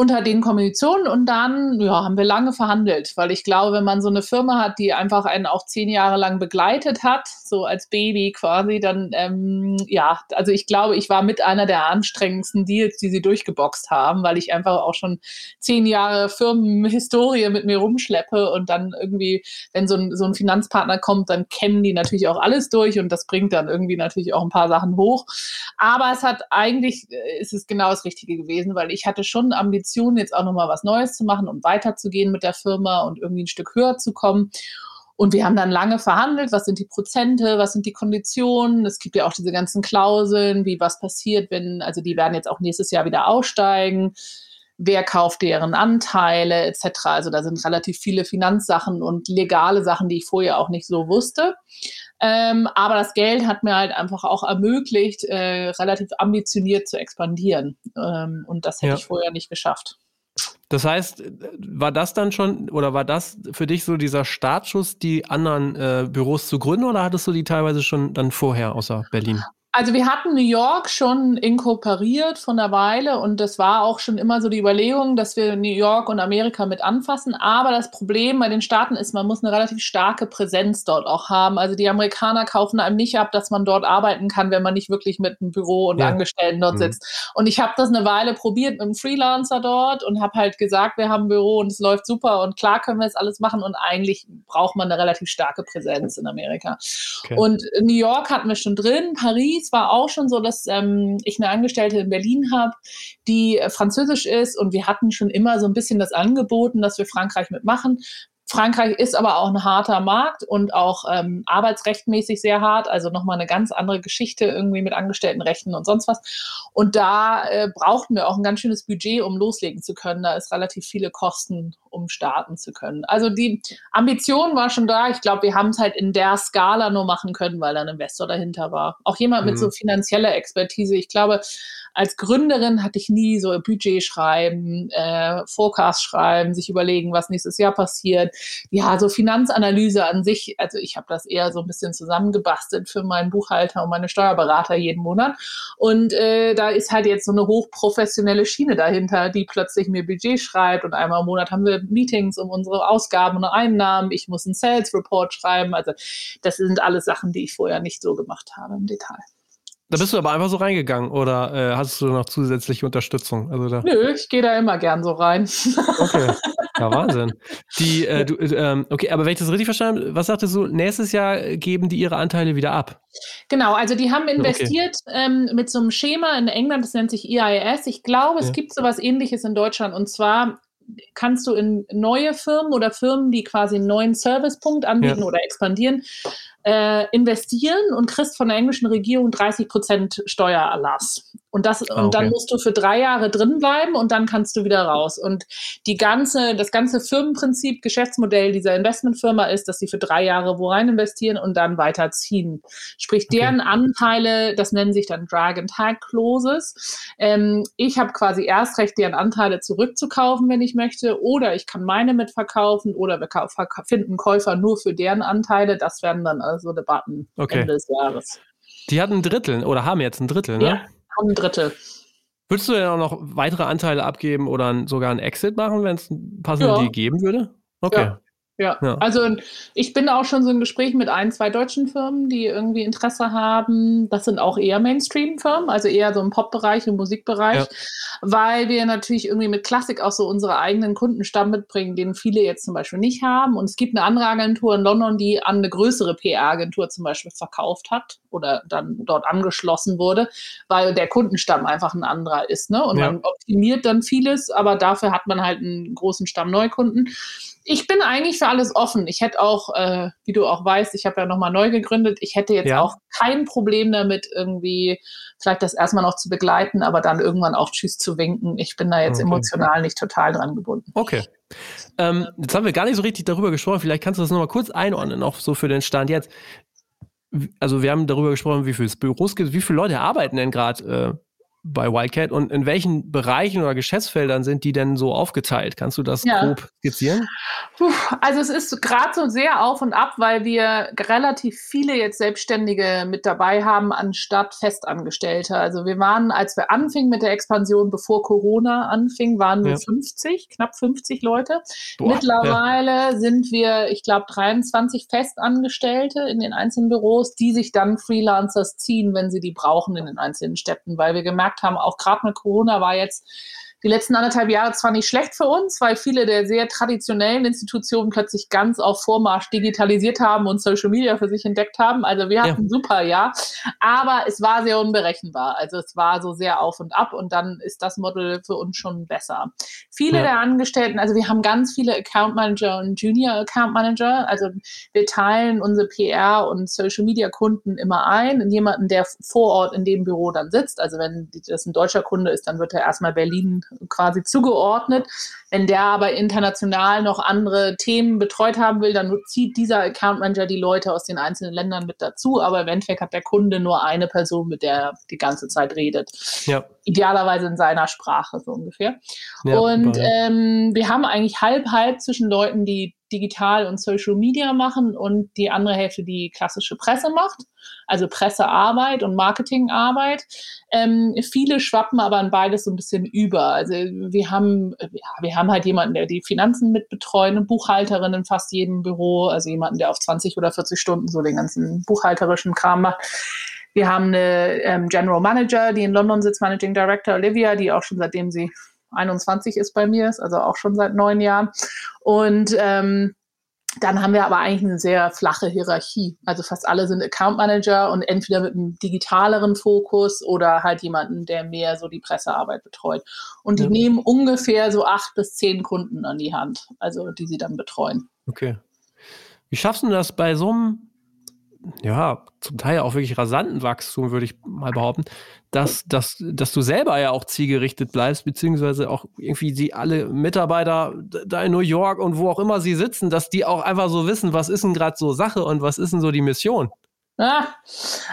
unter den Konditionen und dann ja, haben wir lange verhandelt, weil ich glaube, wenn man so eine Firma hat, die einfach einen auch zehn Jahre lang begleitet hat, so als Baby quasi, dann ähm, ja, also ich glaube, ich war mit einer der anstrengendsten Deals, die sie durchgeboxt haben, weil ich einfach auch schon zehn Jahre Firmenhistorie mit mir rumschleppe und dann irgendwie, wenn so ein, so ein Finanzpartner kommt, dann kennen die natürlich auch alles durch und das bringt dann irgendwie natürlich auch ein paar Sachen hoch. Aber es hat eigentlich, äh, ist es genau das Richtige gewesen, weil ich hatte schon Ambitionen, Ambitionen, jetzt auch nochmal was Neues zu machen und weiterzugehen mit der Firma und irgendwie ein Stück höher zu kommen. Und wir haben dann lange verhandelt, was sind die Prozente, was sind die Konditionen. Es gibt ja auch diese ganzen Klauseln, wie was passiert, wenn, also die werden jetzt auch nächstes Jahr wieder aussteigen. Wer kauft deren Anteile etc. Also da sind relativ viele Finanzsachen und legale Sachen, die ich vorher auch nicht so wusste. Ähm, aber das Geld hat mir halt einfach auch ermöglicht, äh, relativ ambitioniert zu expandieren. Ähm, und das hätte ja. ich vorher nicht geschafft. Das heißt, war das dann schon oder war das für dich so dieser Startschuss, die anderen äh, Büros zu gründen oder hattest du die teilweise schon dann vorher außer Berlin? Also wir hatten New York schon inkorporiert von einer Weile und das war auch schon immer so die Überlegung, dass wir New York und Amerika mit anfassen. Aber das Problem bei den Staaten ist, man muss eine relativ starke Präsenz dort auch haben. Also die Amerikaner kaufen einem nicht ab, dass man dort arbeiten kann, wenn man nicht wirklich mit einem Büro und ja. Angestellten dort mhm. sitzt. Und ich habe das eine Weile probiert mit einem Freelancer dort und habe halt gesagt, wir haben ein Büro und es läuft super und klar können wir es alles machen und eigentlich braucht man eine relativ starke Präsenz in Amerika. Okay. Und New York hatten wir schon drin, Paris es war auch schon so, dass ähm, ich eine Angestellte in Berlin habe, die äh, französisch ist und wir hatten schon immer so ein bisschen das angeboten, dass wir Frankreich mitmachen. Frankreich ist aber auch ein harter Markt und auch ähm, arbeitsrechtmäßig sehr hart, also nochmal eine ganz andere Geschichte irgendwie mit Angestelltenrechten und sonst was. Und da äh, brauchten wir auch ein ganz schönes Budget, um loslegen zu können. Da ist relativ viele Kosten, um starten zu können. Also die Ambition war schon da. Ich glaube, wir haben es halt in der Skala nur machen können, weil da ein Investor dahinter war. Auch jemand mhm. mit so finanzieller Expertise. Ich glaube, als Gründerin hatte ich nie so Budget schreiben, äh, Forecast schreiben, sich überlegen, was nächstes Jahr passiert. Ja, so Finanzanalyse an sich, also ich habe das eher so ein bisschen zusammengebastelt für meinen Buchhalter und meine Steuerberater jeden Monat. Und äh, da ist halt jetzt so eine hochprofessionelle Schiene dahinter, die plötzlich mir Budget schreibt und einmal im Monat haben wir Meetings um unsere Ausgaben und Einnahmen. Ich muss einen Sales Report schreiben. Also das sind alles Sachen, die ich vorher nicht so gemacht habe im Detail. Da bist du aber einfach so reingegangen oder äh, hast du noch zusätzliche Unterstützung? Also da Nö, ich gehe da immer gern so rein. *laughs* Okay. Ja, Wahnsinn. Die, äh, du, ähm, okay, aber wenn ich das richtig verstanden habe, was sagtest du, nächstes Jahr geben die ihre Anteile wieder ab? Genau, also die haben investiert okay. ähm, mit so einem Schema in England, das nennt sich EIS. Ich glaube, es ja. gibt sowas ähnliches in Deutschland und zwar kannst du in neue Firmen oder Firmen, die quasi einen neuen Servicepunkt anbieten ja. oder expandieren, äh, investieren und kriegst von der englischen Regierung 30 Prozent Steuererlass. Und, das, ah, okay. und dann musst du für drei Jahre drin bleiben und dann kannst du wieder raus. Und die ganze, das ganze Firmenprinzip, Geschäftsmodell dieser Investmentfirma ist, dass sie für drei Jahre wo rein investieren und dann weiterziehen. Sprich, deren okay. Anteile, das nennen sich dann Drag and Tag Clauses. Ähm, ich habe quasi erst recht, deren Anteile zurückzukaufen, wenn ich möchte, oder ich kann meine mitverkaufen oder wir finden Käufer nur für deren Anteile. Das werden dann also Debatten okay. Ende des Jahres. Die hatten ein Drittel oder haben jetzt ein Drittel, ne? Ja haben ein Drittel. Würdest du denn auch noch weitere Anteile abgeben oder sogar einen Exit machen, wenn es ein passenden ja. Deal geben würde? Okay. Ja. Ja. ja. also ich bin auch schon so im Gespräch mit ein, zwei deutschen Firmen, die irgendwie Interesse haben. Das sind auch eher Mainstream-Firmen, also eher so im Pop-Bereich, im Musikbereich, ja. weil wir natürlich irgendwie mit Klassik auch so unsere eigenen Kundenstamm mitbringen, den viele jetzt zum Beispiel nicht haben. Und es gibt eine andere Agentur in London, die an eine größere PR-Agentur zum Beispiel verkauft hat oder dann dort angeschlossen wurde, weil der Kundenstamm einfach ein anderer ist. Ne? Und ja. man optimiert dann vieles, aber dafür hat man halt einen großen Stamm Neukunden ich bin eigentlich für alles offen. Ich hätte auch, äh, wie du auch weißt, ich habe ja nochmal neu gegründet. Ich hätte jetzt ja. auch kein Problem damit, irgendwie vielleicht das erstmal noch zu begleiten, aber dann irgendwann auch Tschüss zu winken. Ich bin da jetzt okay. emotional nicht total dran gebunden. Okay. Ähm, jetzt haben wir gar nicht so richtig darüber gesprochen. Vielleicht kannst du das nochmal kurz einordnen, auch so für den Stand jetzt. Also wir haben darüber gesprochen, wie viele Büros gibt, wie viele Leute arbeiten denn gerade äh, bei Wildcat und in welchen Bereichen oder Geschäftsfeldern sind die denn so aufgeteilt? Kannst du das ja. grob skizzieren? Also es ist gerade so sehr auf und ab, weil wir relativ viele jetzt Selbstständige mit dabei haben, anstatt Festangestellte. Also wir waren, als wir anfingen mit der Expansion, bevor Corona anfing, waren wir ja. 50, knapp 50 Leute. Boah, Mittlerweile ja. sind wir, ich glaube, 23 Festangestellte in den einzelnen Büros, die sich dann Freelancers ziehen, wenn sie die brauchen in den einzelnen Städten, weil wir gemerkt gemerkt haben, auch gerade mit Corona war jetzt die letzten anderthalb Jahre zwar nicht schlecht für uns, weil viele der sehr traditionellen Institutionen plötzlich ganz auf Vormarsch digitalisiert haben und Social Media für sich entdeckt haben. Also wir hatten ja. super Jahr, aber es war sehr unberechenbar. Also es war so sehr auf und ab und dann ist das Model für uns schon besser. Viele ja. der Angestellten, also wir haben ganz viele Account Manager und Junior Account Manager. Also wir teilen unsere PR und Social Media Kunden immer ein in jemanden, der vor Ort in dem Büro dann sitzt. Also wenn das ein deutscher Kunde ist, dann wird er erstmal Berlin quasi zugeordnet. Wenn der aber international noch andere Themen betreut haben will, dann zieht dieser Account Manager die Leute aus den einzelnen Ländern mit dazu. Aber im Endeffekt hat der Kunde nur eine Person, mit der er die ganze Zeit redet. Ja. Idealerweise in seiner Sprache so ungefähr. Ja, und ähm, wir haben eigentlich halb-halb zwischen Leuten, die digital und Social Media machen und die andere Hälfte, die klassische Presse macht, also Pressearbeit und Marketingarbeit. Ähm, viele schwappen aber an beides so ein bisschen über. Also wir haben, ja, wir haben halt jemanden, der die Finanzen mitbetreut, eine Buchhalterin in fast jedem Büro, also jemanden, der auf 20 oder 40 Stunden so den ganzen buchhalterischen Kram macht. Wir haben eine ähm, General Manager, die in London sitzt, Managing Director Olivia, die auch schon seitdem sie 21 ist bei mir, ist also auch schon seit neun Jahren. Und ähm, dann haben wir aber eigentlich eine sehr flache Hierarchie. Also fast alle sind Account Manager und entweder mit einem digitaleren Fokus oder halt jemanden, der mehr so die Pressearbeit betreut. Und die ja. nehmen ungefähr so acht bis zehn Kunden an die Hand, also die sie dann betreuen. Okay. Wie schaffst du das bei so einem ja, zum Teil auch wirklich rasanten Wachstum, würde ich mal behaupten, dass, dass, dass du selber ja auch zielgerichtet bleibst, beziehungsweise auch irgendwie die alle Mitarbeiter da in New York und wo auch immer sie sitzen, dass die auch einfach so wissen, was ist denn gerade so Sache und was ist denn so die Mission. Ah,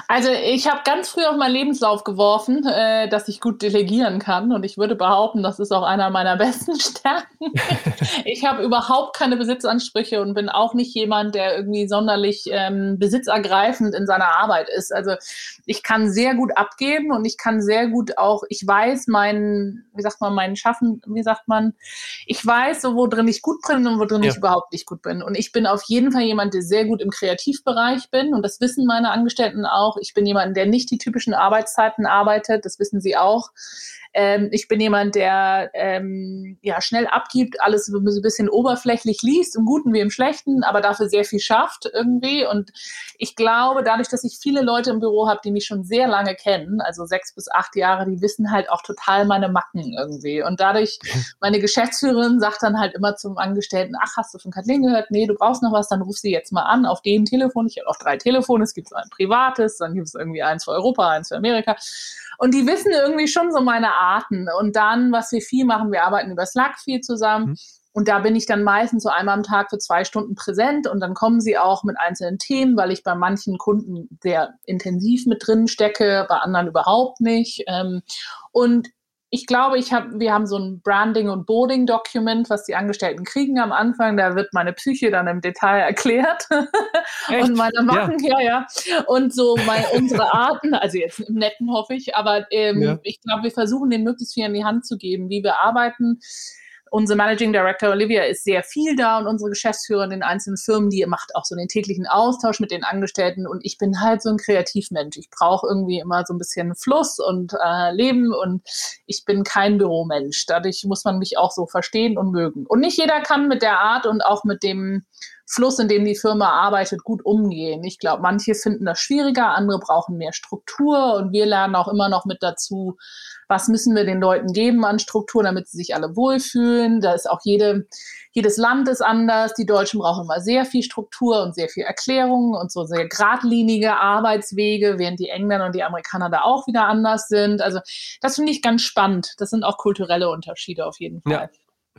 also ich habe ganz früh auf meinen Lebenslauf geworfen, äh, dass ich gut delegieren kann und ich würde behaupten, das ist auch einer meiner *laughs* besten Stärken. *laughs* ich habe überhaupt keine Besitzansprüche und bin auch nicht jemand, der irgendwie sonderlich ähm, besitzergreifend in seiner Arbeit ist. Also ich kann sehr gut abgeben und ich kann sehr gut auch, ich weiß meinen, wie sagt man, meinen Schaffen, wie sagt man, ich weiß so, wo drin ich gut bin und wo drin ja. ich überhaupt nicht gut bin. Und ich bin auf jeden Fall jemand, der sehr gut im Kreativbereich bin und das wissen meine meine Angestellten auch. Ich bin jemand, der nicht die typischen Arbeitszeiten arbeitet. Das wissen sie auch. Ähm, ich bin jemand, der ähm, ja schnell abgibt, alles so ein bisschen oberflächlich liest, im Guten wie im Schlechten, aber dafür sehr viel schafft irgendwie. Und ich glaube, dadurch, dass ich viele Leute im Büro habe, die mich schon sehr lange kennen, also sechs bis acht Jahre, die wissen halt auch total meine Macken irgendwie. Und dadurch, *laughs* meine Geschäftsführerin sagt dann halt immer zum Angestellten, ach, hast du von Kathleen gehört? Nee, du brauchst noch was, dann ruf sie jetzt mal an auf dem Telefon. Ich habe auch drei Telefone, es gibt so ein privates, dann gibt es irgendwie eins für Europa, eins für Amerika. Und die wissen irgendwie schon so meine Arten. Und dann, was wir viel machen, wir arbeiten über Slack viel zusammen. Mhm. Und da bin ich dann meistens so einmal am Tag für zwei Stunden präsent und dann kommen sie auch mit einzelnen Themen, weil ich bei manchen Kunden sehr intensiv mit drin stecke, bei anderen überhaupt nicht. Ähm, und ich glaube, ich hab, wir haben so ein Branding- und Boarding-Document, was die Angestellten kriegen am Anfang. Da wird meine Psyche dann im Detail erklärt. *laughs* und meine Machen, ja. ja, ja. Und so meine, unsere Arten, also jetzt im Netten hoffe ich, aber ähm, ja. ich glaube, wir versuchen, den möglichst viel in die Hand zu geben, wie wir arbeiten unsere Managing Director Olivia ist sehr viel da und unsere Geschäftsführerin in einzelnen Firmen, die macht auch so den täglichen Austausch mit den Angestellten und ich bin halt so ein Kreativmensch. Ich brauche irgendwie immer so ein bisschen Fluss und äh, Leben und ich bin kein Büromensch. Dadurch muss man mich auch so verstehen und mögen. Und nicht jeder kann mit der Art und auch mit dem Fluss, in dem die Firma arbeitet, gut umgehen. Ich glaube, manche finden das schwieriger, andere brauchen mehr Struktur und wir lernen auch immer noch mit dazu, was müssen wir den Leuten geben an Struktur, damit sie sich alle wohlfühlen. Da ist auch jede, jedes Land ist anders. Die Deutschen brauchen immer sehr viel Struktur und sehr viel Erklärung und so sehr geradlinige Arbeitswege, während die Engländer und die Amerikaner da auch wieder anders sind. Also das finde ich ganz spannend. Das sind auch kulturelle Unterschiede auf jeden Fall. Ja.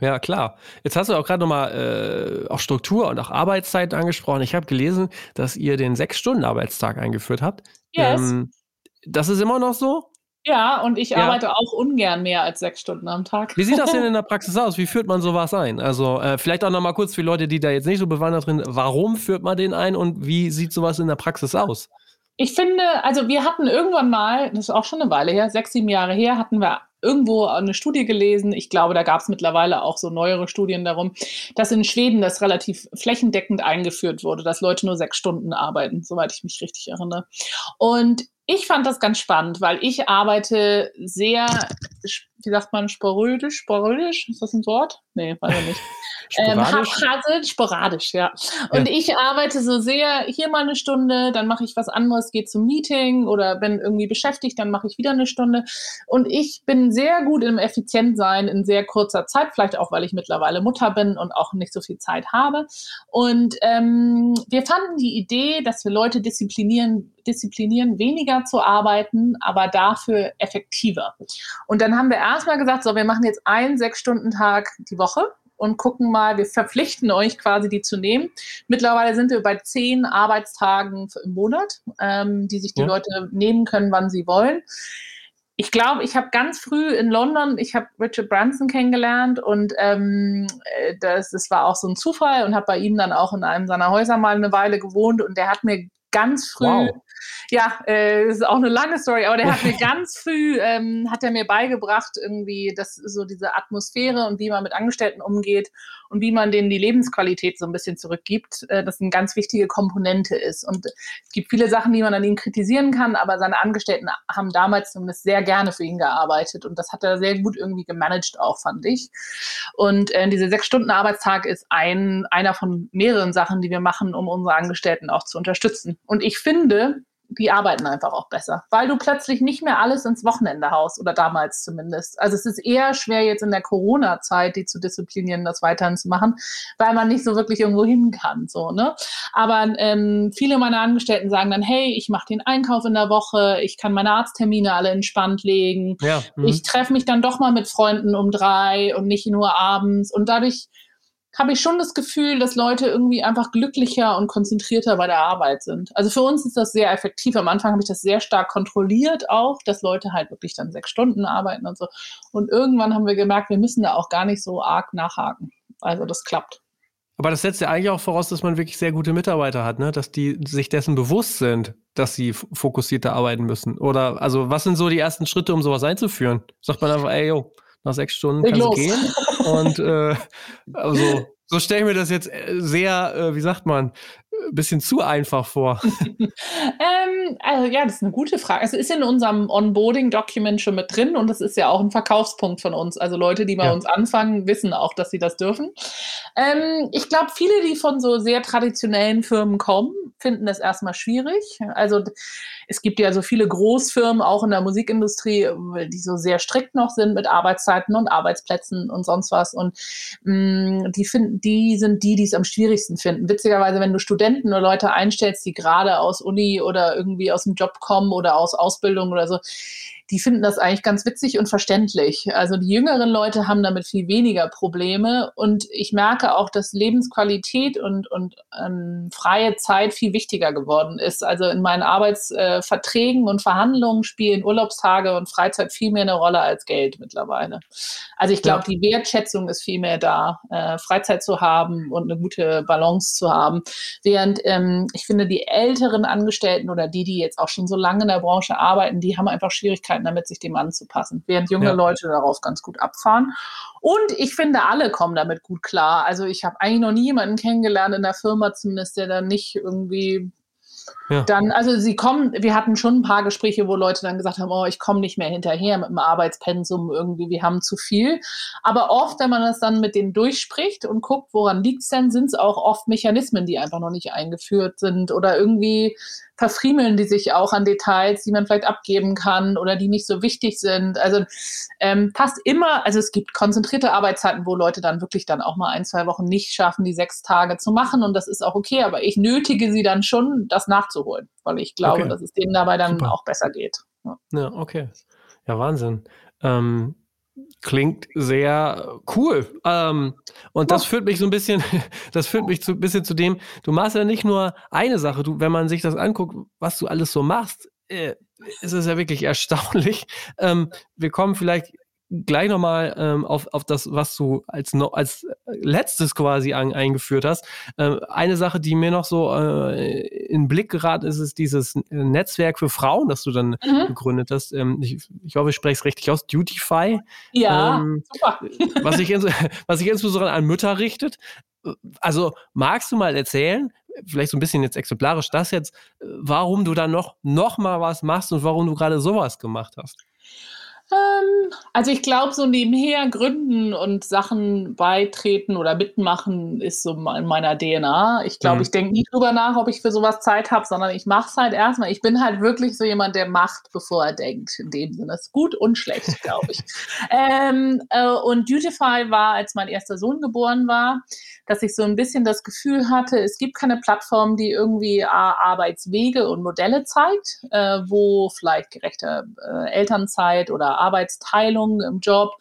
Ja, klar. Jetzt hast du auch gerade nochmal äh, auch Struktur und auch Arbeitszeit angesprochen. Ich habe gelesen, dass ihr den Sechs-Stunden-Arbeitstag eingeführt habt. Yes. Ähm, das ist immer noch so? Ja, und ich ja. arbeite auch ungern mehr als sechs Stunden am Tag. Wie sieht das denn *laughs* in der Praxis aus? Wie führt man sowas ein? Also äh, vielleicht auch nochmal kurz für Leute, die da jetzt nicht so bewandert drin, warum führt man den ein und wie sieht sowas in der Praxis aus? Ich finde, also wir hatten irgendwann mal, das ist auch schon eine Weile her, sechs, sieben Jahre her, hatten wir irgendwo eine Studie gelesen. Ich glaube, da gab es mittlerweile auch so neuere Studien darum, dass in Schweden das relativ flächendeckend eingeführt wurde, dass Leute nur sechs Stunden arbeiten, soweit ich mich richtig erinnere. Und ich fand das ganz spannend, weil ich arbeite sehr, wie sagt man, sporadisch, sporadisch, ist das ein Wort? Nee, weiß ich nicht. *laughs* Ähm, sporadisch? sporadisch, ja. Und ja. ich arbeite so sehr, hier mal eine Stunde, dann mache ich was anderes, gehe zum Meeting oder bin irgendwie beschäftigt, dann mache ich wieder eine Stunde. Und ich bin sehr gut im Effizientsein in sehr kurzer Zeit, vielleicht auch, weil ich mittlerweile Mutter bin und auch nicht so viel Zeit habe. Und ähm, wir fanden die Idee, dass wir Leute disziplinieren, disziplinieren, weniger zu arbeiten, aber dafür effektiver. Und dann haben wir erstmal gesagt, so, wir machen jetzt einen Sechs-Stunden-Tag die Woche und gucken mal, wir verpflichten euch quasi, die zu nehmen. Mittlerweile sind wir bei zehn Arbeitstagen im Monat, ähm, die sich die ja. Leute nehmen können, wann sie wollen. Ich glaube, ich habe ganz früh in London, ich habe Richard Branson kennengelernt und ähm, äh, das, das war auch so ein Zufall und habe bei ihm dann auch in einem seiner Häuser mal eine Weile gewohnt und der hat mir ganz früh wow. Ja, äh, ist auch eine lange Story, aber der hat mir *laughs* ganz früh, ähm, hat er mir beigebracht, irgendwie, das so diese Atmosphäre und wie man mit Angestellten umgeht und wie man denen die Lebensqualität so ein bisschen zurückgibt, äh, das eine ganz wichtige Komponente ist. Und es gibt viele Sachen, die man an ihm kritisieren kann, aber seine Angestellten haben damals zumindest sehr gerne für ihn gearbeitet und das hat er sehr gut irgendwie gemanagt auch, fand ich. Und äh, diese sechs Stunden Arbeitstag ist ein, einer von mehreren Sachen, die wir machen, um unsere Angestellten auch zu unterstützen. Und ich finde, die arbeiten einfach auch besser, weil du plötzlich nicht mehr alles ins Wochenende haust oder damals zumindest. Also es ist eher schwer jetzt in der Corona-Zeit, die zu disziplinieren, das weiterhin zu machen, weil man nicht so wirklich irgendwo hin kann, so ne. Aber ähm, viele meiner Angestellten sagen dann, hey, ich mache den Einkauf in der Woche, ich kann meine Arzttermine alle entspannt legen, ja, ich treffe mich dann doch mal mit Freunden um drei und nicht nur abends und dadurch habe ich schon das Gefühl, dass Leute irgendwie einfach glücklicher und konzentrierter bei der Arbeit sind. Also für uns ist das sehr effektiv. Am Anfang habe ich das sehr stark kontrolliert auch, dass Leute halt wirklich dann sechs Stunden arbeiten und so. Und irgendwann haben wir gemerkt, wir müssen da auch gar nicht so arg nachhaken. Also das klappt. Aber das setzt ja eigentlich auch voraus, dass man wirklich sehr gute Mitarbeiter hat, ne? dass die sich dessen bewusst sind, dass sie fokussierter arbeiten müssen. Oder also was sind so die ersten Schritte, um sowas einzuführen? Sagt man einfach, ey, yo, nach sechs Stunden kannst du gehen. *laughs* Und äh, also so stelle ich mir das jetzt äh, sehr, äh, wie sagt man, bisschen zu einfach vor. *laughs* ähm, also ja, das ist eine gute Frage. Es ist in unserem Onboarding-Document schon mit drin und das ist ja auch ein Verkaufspunkt von uns. Also Leute, die bei ja. uns anfangen, wissen auch, dass sie das dürfen. Ähm, ich glaube, viele, die von so sehr traditionellen Firmen kommen, finden das erstmal schwierig. Also es gibt ja so viele Großfirmen auch in der Musikindustrie, die so sehr strikt noch sind mit Arbeitszeiten und Arbeitsplätzen und sonst was. Und mh, mm, die finden, die sind die, die es am schwierigsten finden. Witzigerweise, wenn du Studenten oder Leute einstellst, die gerade aus Uni oder irgendwie aus dem Job kommen oder aus Ausbildung oder so, die finden das eigentlich ganz witzig und verständlich. Also die jüngeren Leute haben damit viel weniger Probleme und ich merke auch, dass Lebensqualität und, und ähm, freie Zeit viel wichtiger geworden ist. Also in meinen Arbeitsverträgen äh, und Verhandlungen spielen Urlaubstage und Freizeit viel mehr eine Rolle als Geld mittlerweile. Also ich glaube, ja. die Wertschätzung ist viel mehr da, äh, Freizeit zu haben und eine gute Balance zu haben. Während ähm, ich finde, die älteren Angestellten oder die, die jetzt auch schon so lange in der Branche arbeiten, die haben einfach Schwierigkeiten, Möglichkeiten, damit sich dem anzupassen, während junge ja. Leute darauf ganz gut abfahren. Und ich finde, alle kommen damit gut klar. Also ich habe eigentlich noch nie jemanden kennengelernt in der Firma zumindest, der dann nicht irgendwie ja. Dann, also sie kommen, wir hatten schon ein paar Gespräche, wo Leute dann gesagt haben, oh, ich komme nicht mehr hinterher mit dem Arbeitspensum irgendwie, wir haben zu viel. Aber oft, wenn man das dann mit denen durchspricht und guckt, woran liegt es denn, sind es auch oft Mechanismen, die einfach noch nicht eingeführt sind oder irgendwie verfriemeln die sich auch an Details, die man vielleicht abgeben kann oder die nicht so wichtig sind. Also ähm, fast immer, also es gibt konzentrierte Arbeitszeiten, wo Leute dann wirklich dann auch mal ein, zwei Wochen nicht schaffen, die sechs Tage zu machen und das ist auch okay, aber ich nötige sie dann schon, das nachzuholen, weil ich glaube, okay. dass es denen dabei dann Super. auch besser geht. Ja. ja, okay. Ja, Wahnsinn. Ähm, Klingt sehr cool. Ähm, und das führt mich so ein bisschen, *laughs* das führt mich so ein bisschen zu dem, du machst ja nicht nur eine Sache, du, wenn man sich das anguckt, was du alles so machst, äh, ist es ja wirklich erstaunlich. Ähm, wir kommen vielleicht gleich nochmal ähm, auf, auf das, was du als, no, als letztes quasi an, eingeführt hast. Ähm, eine Sache, die mir noch so äh, in den Blick geraten ist, ist dieses Netzwerk für Frauen, das du dann mhm. gegründet hast. Ähm, ich, ich hoffe, ich spreche es richtig aus. Dutify. Ja, ähm, super. was, sich *laughs* was sich insbesondere an Mütter richtet. Also magst du mal erzählen, vielleicht so ein bisschen jetzt exemplarisch das jetzt, warum du da noch, noch mal was machst und warum du gerade sowas gemacht hast? Ähm, also ich glaube, so nebenher gründen und Sachen beitreten oder mitmachen ist so in meiner DNA. Ich glaube, mhm. ich denke nie drüber nach, ob ich für sowas Zeit habe, sondern ich mache es halt erstmal. Ich bin halt wirklich so jemand, der macht, bevor er denkt. In dem Sinne ist gut und schlecht, glaube ich. *laughs* ähm, äh, und Dutify war, als mein erster Sohn geboren war, dass ich so ein bisschen das Gefühl hatte, es gibt keine Plattform, die irgendwie äh, Arbeitswege und Modelle zeigt, äh, wo vielleicht gerechte äh, Elternzeit oder Arbeitsteilung im Job.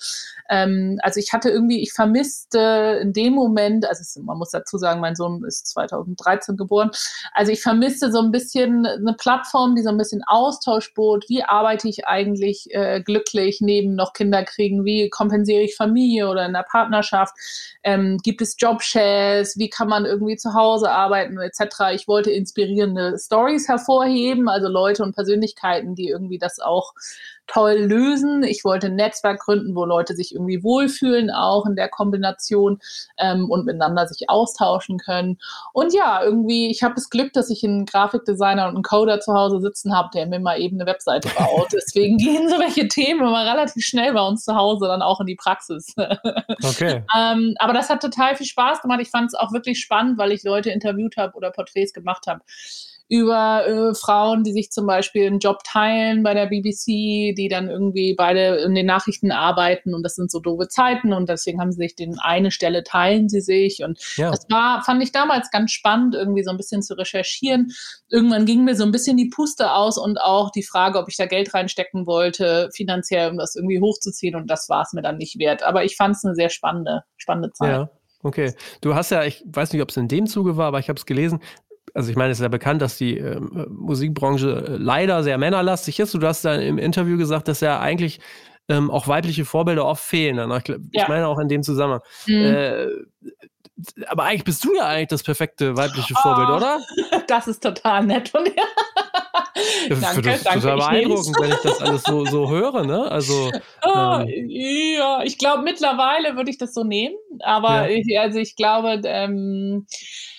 Ähm, also ich hatte irgendwie, ich vermisste in dem Moment, also es, man muss dazu sagen, mein Sohn ist 2013 geboren, also ich vermisste so ein bisschen eine Plattform, die so ein bisschen Austausch bot. Wie arbeite ich eigentlich äh, glücklich neben noch Kinder kriegen? Wie kompensiere ich Familie oder in der Partnerschaft? Ähm, gibt es Jobshares? Wie kann man irgendwie zu Hause arbeiten etc. Ich wollte inspirierende Stories hervorheben, also Leute und Persönlichkeiten, die irgendwie das auch toll lösen. Ich wollte ein Netzwerk gründen, wo Leute sich irgendwie wohlfühlen, auch in der Kombination ähm, und miteinander sich austauschen können. Und ja, irgendwie, ich habe das Glück, dass ich einen Grafikdesigner und einen Coder zu Hause sitzen habe, der mir mal eben eine Webseite baut. Deswegen *laughs* gehen so welche Themen immer relativ schnell bei uns zu Hause dann auch in die Praxis. Okay. *laughs* ähm, aber das hat total viel Spaß gemacht. Ich fand es auch wirklich spannend, weil ich Leute interviewt habe oder Porträts gemacht habe über äh, Frauen, die sich zum Beispiel einen Job teilen bei der BBC, die dann irgendwie beide in den Nachrichten arbeiten und das sind so doofe Zeiten und deswegen haben sie sich den eine Stelle teilen sie sich und ja. das war, fand ich damals ganz spannend, irgendwie so ein bisschen zu recherchieren. Irgendwann ging mir so ein bisschen die Puste aus und auch die Frage, ob ich da Geld reinstecken wollte, finanziell, um das irgendwie hochzuziehen und das war es mir dann nicht wert. Aber ich fand es eine sehr spannende, spannende Zeit. Ja. Okay. Du hast ja, ich weiß nicht, ob es in dem Zuge war, aber ich habe es gelesen, also ich meine, es ist ja bekannt, dass die äh, Musikbranche leider sehr männerlastig ist. Du hast da im Interview gesagt, dass ja eigentlich ähm, auch weibliche Vorbilder oft fehlen. Ich, ich ja. meine auch in dem Zusammenhang. Mhm. Äh, aber eigentlich bist du ja eigentlich das perfekte weibliche oh, Vorbild, oder? *laughs* Das ist total nett von dir. *laughs* danke, das ist danke, total beeindruckend, wenn ich das alles so, so höre, ne? Also, oh, ähm, ja, ich glaube, mittlerweile würde ich das so nehmen, aber ja. ich, also ich glaube, ähm,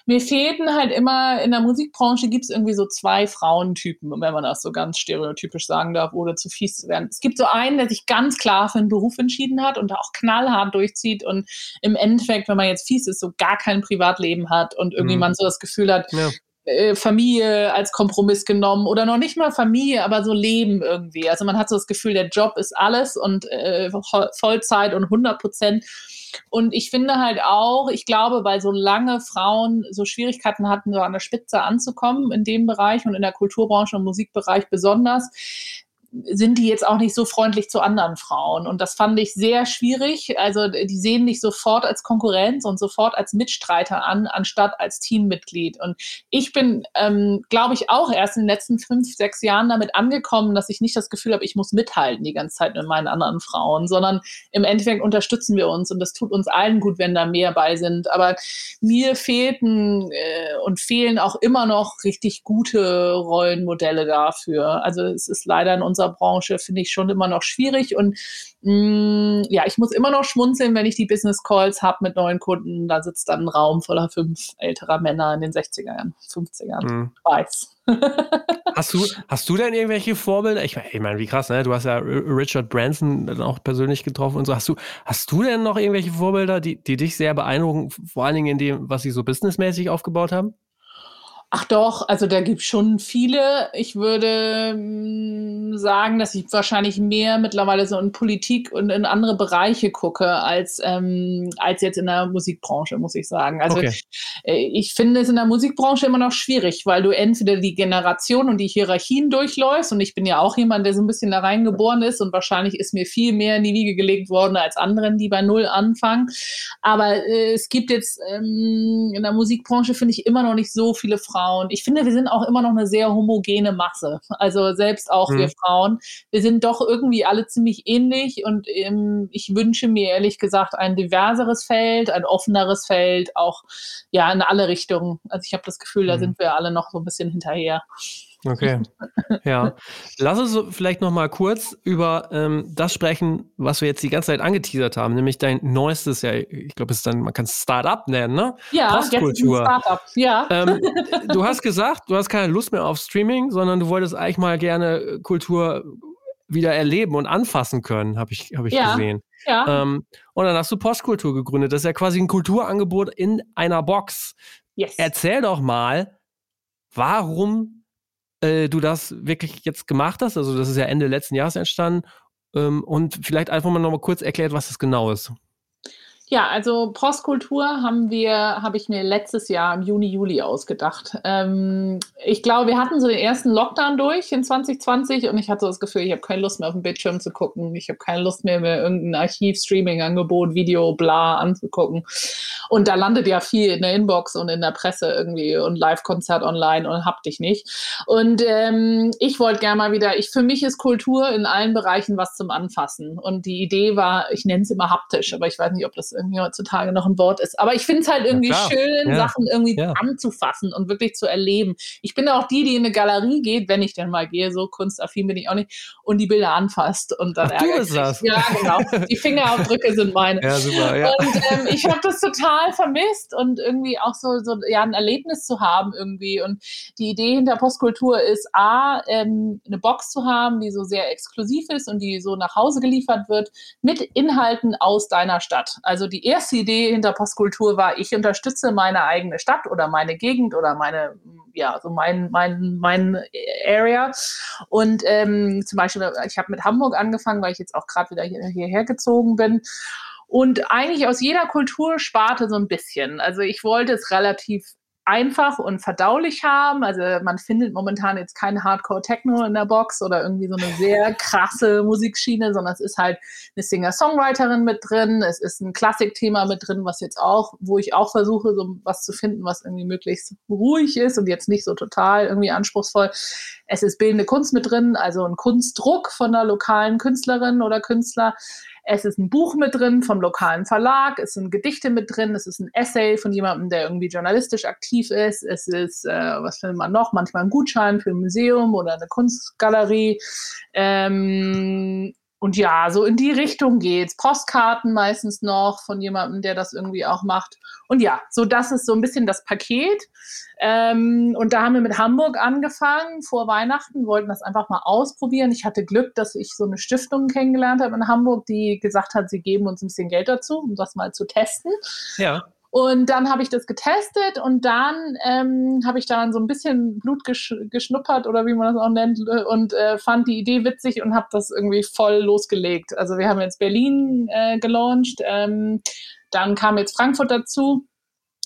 mir fehlten halt immer, in der Musikbranche gibt es irgendwie so zwei Frauentypen, wenn man das so ganz stereotypisch sagen darf, ohne zu fies zu werden. Es gibt so einen, der sich ganz klar für einen Beruf entschieden hat und da auch knallhart durchzieht und im Endeffekt, wenn man jetzt fies ist, so gar kein Privatleben hat und irgendwie mhm. man so das Gefühl hat, ja. Äh, Familie als Kompromiss genommen oder noch nicht mal Familie, aber so Leben irgendwie. Also man hat so das Gefühl, der Job ist alles und äh, Vollzeit und 100 Prozent. Und ich finde halt auch, ich glaube, weil so lange Frauen so Schwierigkeiten hatten, so an der Spitze anzukommen in dem Bereich und in der Kulturbranche und Musikbereich besonders, sind die jetzt auch nicht so freundlich zu anderen Frauen. Und das fand ich sehr schwierig. Also die sehen dich sofort als Konkurrenz und sofort als Mitstreiter an, anstatt als Teammitglied. Und ich bin, ähm, glaube ich, auch erst in den letzten fünf, sechs Jahren damit angekommen, dass ich nicht das Gefühl habe, ich muss mithalten die ganze Zeit mit meinen anderen Frauen, sondern im Endeffekt unterstützen wir uns und das tut uns allen gut, wenn da mehr bei sind. Aber mir fehlten äh, und fehlen auch immer noch richtig gute Rollenmodelle dafür. Also es ist leider in unserer unserer Branche finde ich schon immer noch schwierig. Und mh, mm, ja, ich muss immer noch schmunzeln, wenn ich die Business Calls habe mit neuen Kunden. Da sitzt dann ein Raum voller fünf älterer Männer in den 60ern, 50ern. Mhm. Weiß. *laughs* hast, du, hast du denn irgendwelche Vorbilder? Ich meine, ich mein, wie krass, ne? Du hast ja Richard Branson dann auch persönlich getroffen und so. Hast du, hast du denn noch irgendwelche Vorbilder, die, die dich sehr beeindrucken, vor allen Dingen in dem, was sie so businessmäßig aufgebaut haben? Ach doch, also da gibt es schon viele. Ich würde mh, mm, sagen, dass ich wahrscheinlich mehr mittlerweile so in Politik und in andere Bereiche gucke, als, ähm, als jetzt in der Musikbranche, muss ich sagen. Also okay. Äh, ich finde es in der Musikbranche immer noch schwierig, weil du entweder die Generation und die Hierarchien durchläufst und ich bin ja auch jemand, der so ein bisschen da reingeboren ist und wahrscheinlich ist mir viel mehr in die Wiege gelegt worden als anderen, die bei Null anfangen. Aber äh, es gibt jetzt ähm, in der Musikbranche, finde ich, immer noch nicht so viele Frauen Frauen. Ich finde, wir sind auch immer noch eine sehr homogene Masse. Also selbst auch mhm. wir Frauen. Wir sind doch irgendwie alle ziemlich ähnlich und ähm, ich wünsche mir ehrlich gesagt ein diverseres Feld, ein offeneres Feld, auch ja in alle Richtungen. Also ich habe das Gefühl, da mhm. sind wir alle noch so ein bisschen hinterher. Okay. *laughs* Ja. Lass uns vielleicht noch mal kurz über ähm, das sprechen, was wir jetzt die ganze Zeit angeteasert haben, nämlich dein neuestes, ja, ich glaube, es ist dann, man kann es Start-up nennen, ne? Ja, Postkultur. Start-up, ja. Ähm, *laughs* du hast gesagt, du hast keine Lust mehr auf Streaming, sondern du wolltest eigentlich mal gerne Kultur wieder erleben und anfassen können, habe ich, hab ich ja. gesehen. Ja. Ähm, und dann hast du Postkultur gegründet. Das ist ja quasi ein Kulturangebot in einer Box. Yes. Erzähl doch mal, warum äh, du das wirklich jetzt gemacht hast. Also das ist ja Ende letzten Jahres entstanden. Ähm, und vielleicht einfach mal noch mal kurz erklärt, was das genau ist. Ja, also Postkultur haben wir, habe ich mir letztes Jahr im Juni, Juli ausgedacht. Ähm, ich glaube, wir hatten so den ersten Lockdown durch in 2020 und ich hatte so das Gefühl, ich habe keine Lust mehr auf den Bildschirm zu gucken. Ich habe keine Lust mehr, mir irgendein Archiv-Streaming-Angebot, Video, bla anzugucken. Und da landet ja viel in der Inbox und in der Presse irgendwie und Live-Konzert online und hab dich nicht. Und ähm, ich wollte gerne mal wieder, ich für mich ist Kultur in allen Bereichen was zum Anfassen. Und die Idee war, ich nenne es immer haptisch, aber ich weiß nicht, ob das irgendwie heutzutage noch ein Wort ist. Aber ich finde es halt irgendwie ja, schön, ja. Sachen irgendwie ja. anzufassen und wirklich zu erleben. Ich bin auch die, die in eine Galerie geht, wenn ich denn mal gehe, so kunstaffin bin ich auch nicht, und die Bilder anfasst und dann Ach, du bist das. Ja, genau. Die Fingerabdrücke sind meine. Ja, super. Ja. Und ähm, ich habe das total vermisst und irgendwie auch so, so ja, ein Erlebnis zu haben irgendwie. Und die Idee hinter Postkultur ist A, ähm, eine Box zu haben, die so sehr exklusiv ist und die so nach Hause geliefert wird mit Inhalten aus deiner Stadt. Also die erste Idee hinter Postkultur war, ich unterstütze meine eigene Stadt oder meine Gegend oder meine, ja, so mein, mein, mein Area. Und ähm, zum Beispiel, ich habe mit Hamburg angefangen, weil ich jetzt auch gerade wieder hier, hierher gezogen bin. Und eigentlich aus jeder Kultursparte so ein bisschen. Also ich wollte es relativ einfach und verdaulich haben. Also man findet momentan jetzt kein Hardcore-Techno in der Box oder irgendwie so eine sehr *laughs* krasse Musikschiene, sondern es ist halt eine Singer-Songwriterin mit drin, es ist ein Klassikthema mit drin, was jetzt auch, wo ich auch versuche, so was zu finden, was irgendwie möglichst ruhig ist und jetzt nicht so total irgendwie anspruchsvoll. Es ist bildende Kunst mit drin, also ein Kunstdruck von einer lokalen Künstlerin oder Künstler. Es ist ein Buch mit drin vom lokalen Verlag, es sind Gedichte mit drin, es ist ein Essay von jemandem, der irgendwie journalistisch aktiv ist, es ist, äh, was findet man noch, manchmal ein Gutschein für ein Museum oder eine Kunstgalerie. Ähm, und ja, so in die Richtung geht's. Postkarten meistens noch von jemandem, der das irgendwie auch macht. Und ja, so das ist so ein bisschen das Paket. Ähm, und da haben wir mit Hamburg angefangen vor Weihnachten, wollten das einfach mal ausprobieren. Ich hatte Glück, dass ich so eine Stiftung kennengelernt habe in Hamburg, die gesagt hat, sie geben uns ein bisschen Geld dazu, um das mal zu testen. Ja. Und dann habe ich das getestet und dann ähm, habe ich dann so ein bisschen Blut gesch geschnuppert oder wie man das auch nennt und äh, fand die Idee witzig und habe das irgendwie voll losgelegt. Also wir haben jetzt Berlin äh, gelauncht, ähm, dann kam jetzt Frankfurt dazu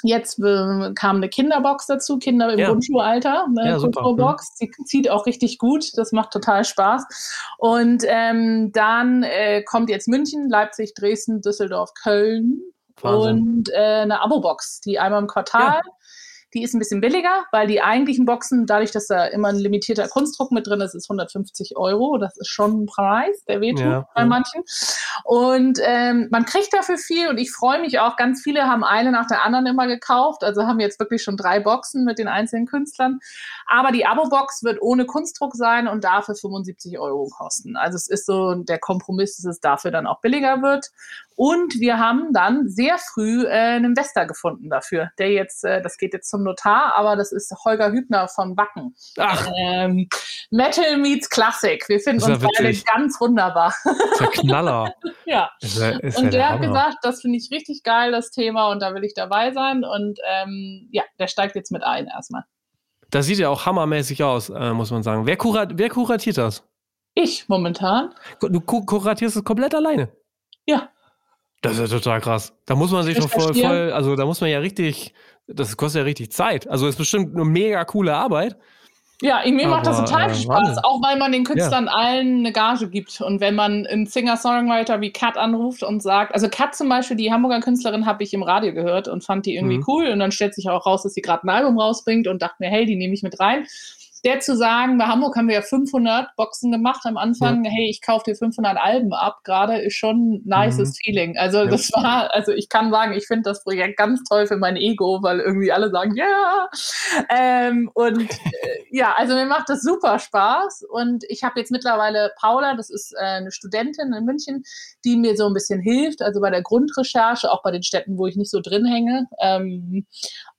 Jetzt äh, kam eine Kinderbox dazu, Kinder im ja. Grundschulalter, eine ja, Kulturbox. Die zieht auch richtig gut, das macht total Spaß. Und ähm, dann äh, kommt jetzt München, Leipzig, Dresden, Düsseldorf, Köln Wahnsinn. und äh, eine Abo-Box, die einmal im Quartal. Ja Die ist ein bisschen billiger, weil die eigentlichen Boxen, dadurch, dass da immer ein limitierter Kunstdruck mit drin ist, ist 150 Euro. Das ist schon ein Preis, der wehtut ja, bei manchen. Und ähm, man kriegt dafür viel und ich freue mich auch. Ganz viele haben eine nach der anderen immer gekauft. Also haben jetzt wirklich schon drei Boxen mit den einzelnen Künstlern. Aber die Abo-Box wird ohne Kunstdruck sein und dafür 75 Euro kosten. Also es ist so der Kompromiss, dass es dafür dann auch billiger wird. Und wir haben dann sehr früh äh, einen Investor gefunden dafür, der jetzt, äh, das geht jetzt zum Notar, aber das ist Holger Hübner von Wacken. Ach. Ähm, Metal meets Classic. Wir finden uns beide ganz wunderbar. ist ja Knaller. *laughs* ja. Ist ja, ist und ja der, der hat gesagt, das finde ich richtig geil, das Thema, und da will ich dabei sein. Und ähm, ja, der steigt jetzt mit ein erstmal. Das sieht ja auch hammermäßig aus, äh, muss man sagen. Wer, kurat wer kuratiert das? Ich momentan. Du kuratierst es komplett alleine? Ja. Das ist ja total krass. Da muss man sich doch voll, voll, also da muss man ja richtig, das kostet ja richtig Zeit. Also ist bestimmt eine mega coole Arbeit. Ja, mir macht das total äh, viel Spaß, auch weil man den Künstlern ja. allen eine Gage gibt. Und wenn man einen Singer-Songwriter wie Kat anruft und sagt, also Kat zum Beispiel, die Hamburger Künstlerin, habe ich im Radio gehört und fand die irgendwie mhm. cool. Und dann stellt sich auch raus, dass sie gerade ein Album rausbringt und dachte mir, hey, die nehme ich mit rein der zu sagen, bei Hamburg haben wir ja 500 Boxen gemacht am Anfang, ja. hey, ich kaufe dir 500 Alben ab, gerade ist schon ein nices mhm. Feeling. Also ja. das war, also ich kann sagen, ich finde das Projekt ganz toll für mein Ego, weil irgendwie alle sagen, ja. Yeah! Ähm, und äh, ja, also mir macht das super Spaß und ich habe jetzt mittlerweile Paula, das ist äh, eine Studentin in München, die mir so ein bisschen hilft, also bei der Grundrecherche, auch bei den Städten, wo ich nicht so drin hänge. Ähm,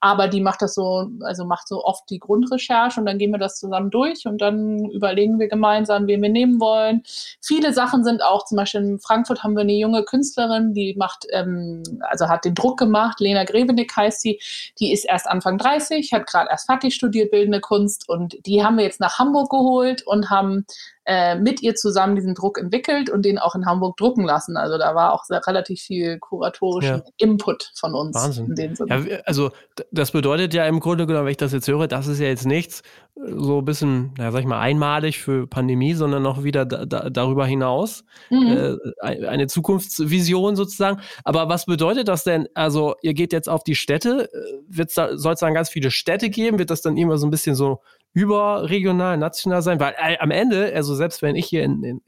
aber die macht das so, also macht so oft die Grundrecherche und dann gehen wir das zusammen durch und dann überlegen wir gemeinsam, wen wir nehmen wollen. Viele Sachen sind auch, zum Beispiel in Frankfurt haben wir eine junge Künstlerin, die macht, ähm, also hat den Druck gemacht, Lena Grevenick heißt sie, die ist erst Anfang 30, hat gerade erst fertig studiert, bildende Kunst. Und die haben wir jetzt nach Hamburg geholt und haben äh, mit ihr zusammen diesen Druck entwickelt und den auch in Hamburg drucken lassen. Also da war auch sehr, relativ viel kuratorischen ja. Input von uns. Wahnsinn. Ja, also das bedeutet ja im Grunde genommen, wenn ich das jetzt höre, das ist ja jetzt nichts äh, so ein bisschen, na, sag ich mal, einmalig für Pandemie, sondern noch wieder da, da, darüber hinaus mhm. äh, eine Zukunftsvision sozusagen. Aber was bedeutet das denn? Also ihr geht jetzt auf die Städte, äh, soll es dann ganz viele Städte geben? Wird das dann immer so ein bisschen so überregional, national sein, weil äh, am Ende, also selbst wenn ich hier in, in,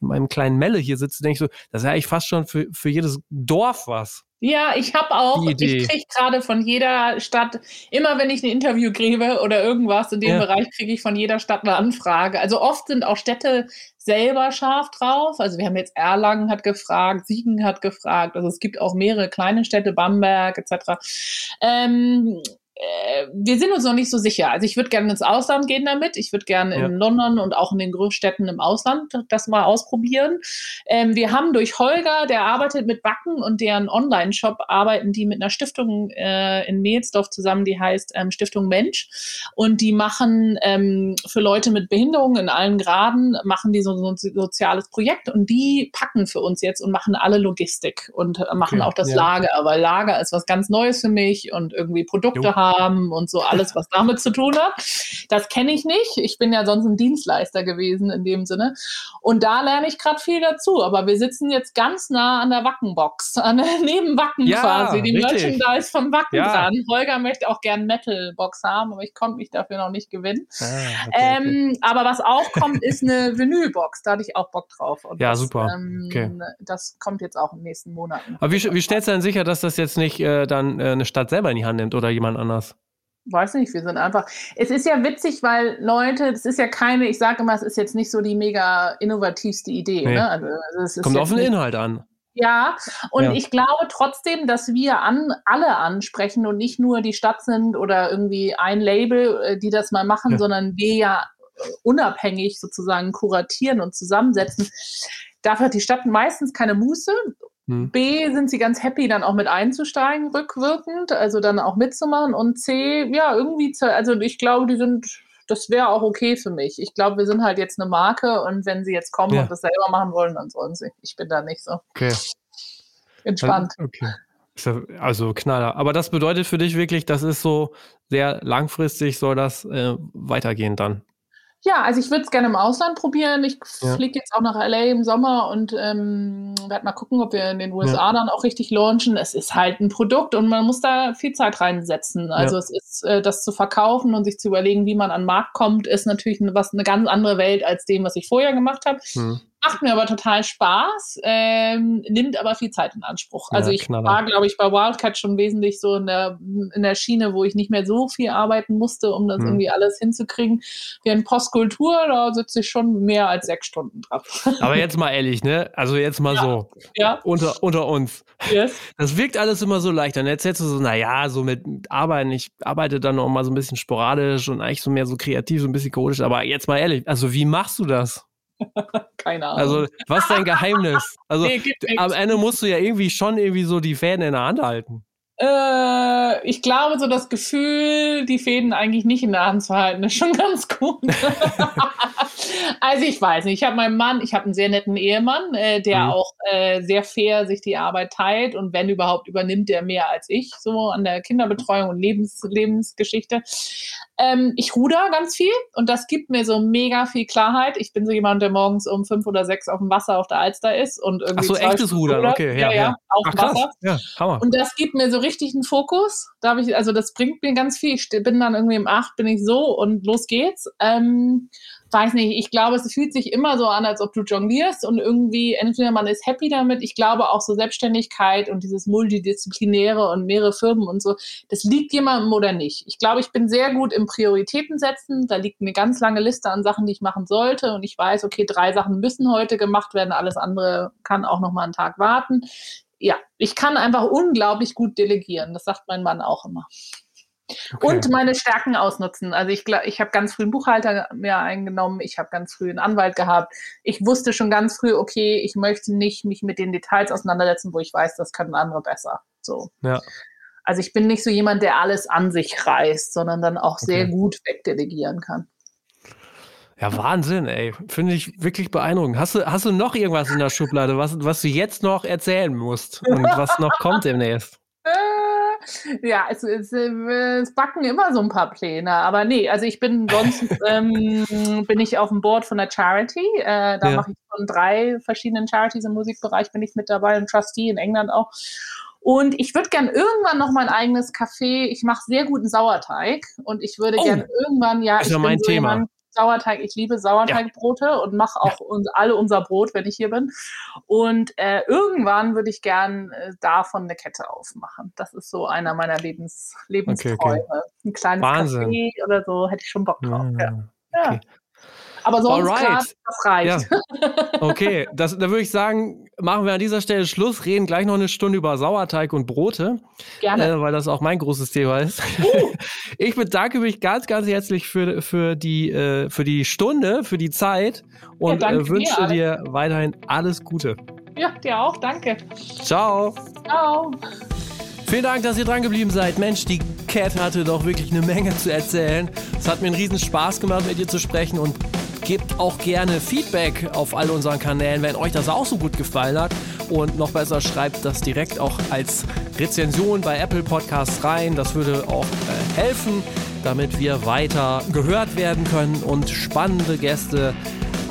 in meinem kleinen Melle hier sitze, denke ich so, das ist ja eigentlich fast schon für, für jedes Dorf was. Ja, ich habe auch, ich kriege gerade von jeder Stadt, immer wenn ich ein Interview kriege oder irgendwas in dem ja. Bereich, kriege ich von jeder Stadt eine Anfrage. Also oft sind auch Städte selber scharf drauf. Also wir haben jetzt Erlangen hat gefragt, Siegen hat gefragt. Also es gibt auch mehrere kleine Städte, Bamberg etc. Ähm, äh, wir sind uns noch nicht so sicher. Also ich würde gerne ins Ausland gehen damit. Ich würde gerne ja. in London und auch in den Großstädten im Ausland das mal ausprobieren. Ähm, wir haben durch Holger, der arbeitet mit Backen und deren Online-Shop arbeiten die mit einer Stiftung äh, in Mehlsdorf zusammen, die heißt ähm, Stiftung Mensch. Und die machen ähm, für Leute mit Behinderungen in allen Graden, machen die so, so ein soziales Projekt und die packen für uns jetzt und machen alle Logistik und äh, machen okay, auch das ja. Lager. Aber Lager ist was ganz Neues für mich und irgendwie Produkte jo. haben haben und so alles, was damit zu tun hat. Das kenne ich nicht. Ich bin ja sonst ein Dienstleister gewesen in dem Sinne. Und da lerne ich gerade viel dazu. Aber wir sitzen jetzt ganz nah an der Wackenbox, *laughs* an der, neben Wacken ja, quasi, die richtig. Merchandise vom Wacken ja. dran. Holger möchte auch gern Metal-Box haben, aber ich konnte mich dafür noch nicht gewinnen. Ah, okay, ähm, okay. Aber was auch kommt, ist eine *laughs* Vinyl-Box. Da hatte ich auch Bock drauf. Und ja, das, super. Ähm, okay. Das kommt jetzt auch in den nächsten Monaten. Aber wie, wie stellst du denn sicher, dass das jetzt nicht äh, dann äh, eine Stadt selber in die Hand nimmt oder jemand anders? Anders? Weiß nicht, wir sind einfach. Es ist ja witzig, weil Leute, das ist ja keine, ich sage immer, es ist jetzt nicht so die mega innovativste Idee. Nee. Ne? Also, also Kommt auf den Inhalt an. Ja, und ja. ich glaube trotzdem, dass wir an, alle ansprechen und nicht nur die Stadt sind oder irgendwie ein Label, äh, die das mal machen, ja. sondern wir ja unabhängig sozusagen kuratieren und zusammensetzen. Dafür hat die Stadt meistens keine Muße hm. B, sind sie ganz happy, dann auch mit einzusteigen, rückwirkend, also dann auch mitzumachen. Und C, ja, irgendwie, zu, also ich glaube, die sind, das wäre auch okay für mich. Ich glaube, wir sind halt jetzt eine Marke und wenn sie jetzt kommen ja. und das selber machen wollen, dann sollen sie. Ich bin da nicht so. Okay. Entspannt. Okay. Also Knaller. Aber das bedeutet für dich wirklich, das ist so sehr langfristig, soll das äh, weitergehen dann? Ja, also ich würde es gerne im Ausland probieren. Ich Ja. fliege jetzt auch nach LA im Sommer und ähm, werde mal gucken, ob wir in den USA Ja. dann auch richtig launchen. Es ist halt ein Produkt und man muss da viel Zeit reinsetzen. Also Ja. es ist, äh, das zu verkaufen und sich zu überlegen, wie man an den Markt kommt, ist natürlich eine, was, eine ganz andere Welt als dem, was ich vorher gemacht habe. Hm. Macht mir aber total Spaß, ähm, nimmt aber viel Zeit in Anspruch. Ja, Also ich Knaller. war, glaube ich, bei Wildcat schon wesentlich so in der, in der Schiene, wo ich nicht mehr so viel arbeiten musste, um das Hm. irgendwie alles hinzukriegen. Während Postkultur, da sitze ich schon mehr als sechs Stunden dran. *laughs* Aber jetzt mal ehrlich, ne? Also jetzt mal Ja. so, Ja, unter, unter uns. yes. Das wirkt alles immer so leicht. Dann erzählst du so, naja, so mit Arbeiten, ich arbeite dann auch mal so ein bisschen sporadisch und eigentlich so mehr so kreativ, so ein bisschen chaotisch. Aber jetzt mal ehrlich, also wie machst du das? *laughs* Keine Ahnung. Also, was ist dein Geheimnis? Also, Nee, am Ende musst du ja irgendwie schon irgendwie so die Fäden in der Hand halten. Äh, ich glaube, so das Gefühl, die Fäden eigentlich nicht in der Hand zu halten, ist schon *laughs* ganz gut. *laughs* also ich weiß nicht, ich habe meinen Mann, ich habe einen sehr netten Ehemann, äh, der Mhm. auch äh, sehr fair sich die Arbeit teilt und wenn überhaupt übernimmt er mehr als ich, so an der Kinderbetreuung und Lebens Lebensgeschichte. Ähm, ich ruder ganz viel und das gibt mir so mega viel Klarheit. Ich bin so jemand, der morgens um fünf oder sechs auf dem Wasser auf der Alster ist und irgendwie. Ach so, echtes Rudern, rudert. okay, Ja, ja, ja, auf Ach Wasser. ja, Hammer. Und das gibt mir so richtig einen Fokus. Da hab ich, also das bringt mir ganz viel. Ich bin dann irgendwie um acht, bin ich so und los geht's. Ähm, weiß nicht, ich glaube, es fühlt sich immer so an, als ob du jonglierst und irgendwie entweder man ist happy damit. Ich glaube auch so Selbstständigkeit und dieses Multidisziplinäre und mehrere Firmen und so, das liegt jemandem oder nicht. Ich glaube, ich bin sehr gut im Prioritäten setzen. Da liegt eine ganz lange Liste an Sachen, die ich machen sollte und ich weiß, okay, drei Sachen müssen heute gemacht werden, alles andere kann auch noch mal einen Tag warten ja, ich kann einfach unglaublich gut delegieren. Das sagt mein Mann auch immer. Okay. Und meine Stärken ausnutzen. Also ich, gla- ich habe ganz früh einen Buchhalter mehr eingenommen, ich habe ganz früh einen Anwalt gehabt. Ich wusste schon ganz früh, okay, ich möchte nicht mich mit den Details auseinandersetzen, wo ich weiß, das können andere besser. So. Ja. Also ich bin nicht so jemand, der alles an sich reißt, sondern dann auch sehr Okay. gut wegdelegieren kann. Ja, Wahnsinn, ey. Finde ich wirklich beeindruckend. Hast du, hast du noch irgendwas in der Schublade, was, was du jetzt noch erzählen musst und was noch kommt demnächst? Ja, es, es, äh, es backen immer so ein paar Pläne, aber nee, also ich bin sonst *laughs* ähm, bin ich auf dem Board von der Charity. Äh, da Ja. mache ich von drei verschiedenen Charities im Musikbereich bin ich mit dabei, ein Trustee in England auch. Und ich würde gern irgendwann noch mein eigenes Café. Ich mache sehr guten Sauerteig und ich würde Oh, gern irgendwann, ja, ist ich ja mein so Thema. jemand, Sauerteig, ich liebe Sauerteigbrote und mache auch uns, alle unser Brot, wenn ich hier bin. Und äh, irgendwann würde ich gern äh, davon eine Kette aufmachen. Das ist so einer meiner Lebens, Lebensträume. okay. Ein kleines Wahnsinn. Café oder so, hätte ich schon Bock drauf. Ja. Ja. okay. Aber sonst Alright. klar, das reicht. Okay, das, da würde ich sagen, machen wir an dieser Stelle Schluss, reden gleich noch eine Stunde über Sauerteig und Brote, Gerne. äh, weil das auch mein großes Thema ist. *laughs* Ich bedanke mich ganz, ganz herzlich für, für, die, äh, für die Stunde, für die Zeit und danke äh, wünsche dir, dir weiterhin alles Gute. Ja, dir auch, danke. Ciao. Ciao. Vielen Dank, dass ihr dran geblieben seid. Mensch, die Cat hatte doch wirklich eine Menge zu erzählen. Es hat mir einen riesen Spaß gemacht, mit ihr zu sprechen und gebt auch gerne Feedback auf all unseren Kanälen, wenn euch das auch so gut gefallen hat. Und noch besser, schreibt das direkt auch als Rezension bei Apple Podcasts rein. Das würde auch äh, helfen, damit wir weiter gehört werden können und spannende Gäste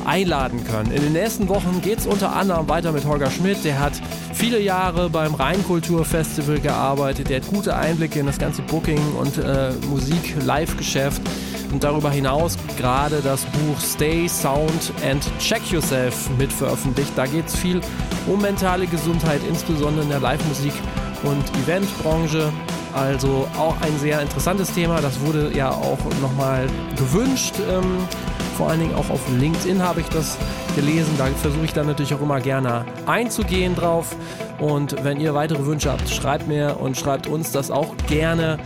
einladen können. In den nächsten Wochen geht es unter anderem weiter mit Holger Schmidt. Der hat viele Jahre beim Rheinkulturfestival gearbeitet. Der hat gute Einblicke in das ganze Booking- und äh, Musik-Live-Geschäft. Und darüber hinaus gerade das Buch Stay Sound and Check Yourself mit veröffentlicht. Da geht es viel um mentale Gesundheit, insbesondere in der Live-Musik- und Eventbranche. Also auch ein sehr interessantes Thema. Das wurde ja auch nochmal gewünscht. Ähm, vor allen Dingen auch auf LinkedIn habe ich das gelesen. Da versuche ich dann natürlich auch immer gerne einzugehen drauf. Und wenn ihr weitere Wünsche habt, schreibt mir und schreibt uns das auch gerne.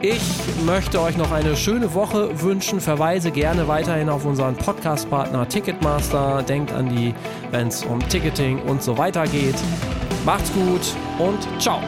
Ich möchte euch noch eine schöne Woche wünschen. Verweise gerne weiterhin auf unseren Podcast-Partner Ticketmaster. Denkt an die, wenn es um Ticketing und so weiter geht. Macht's gut und ciao.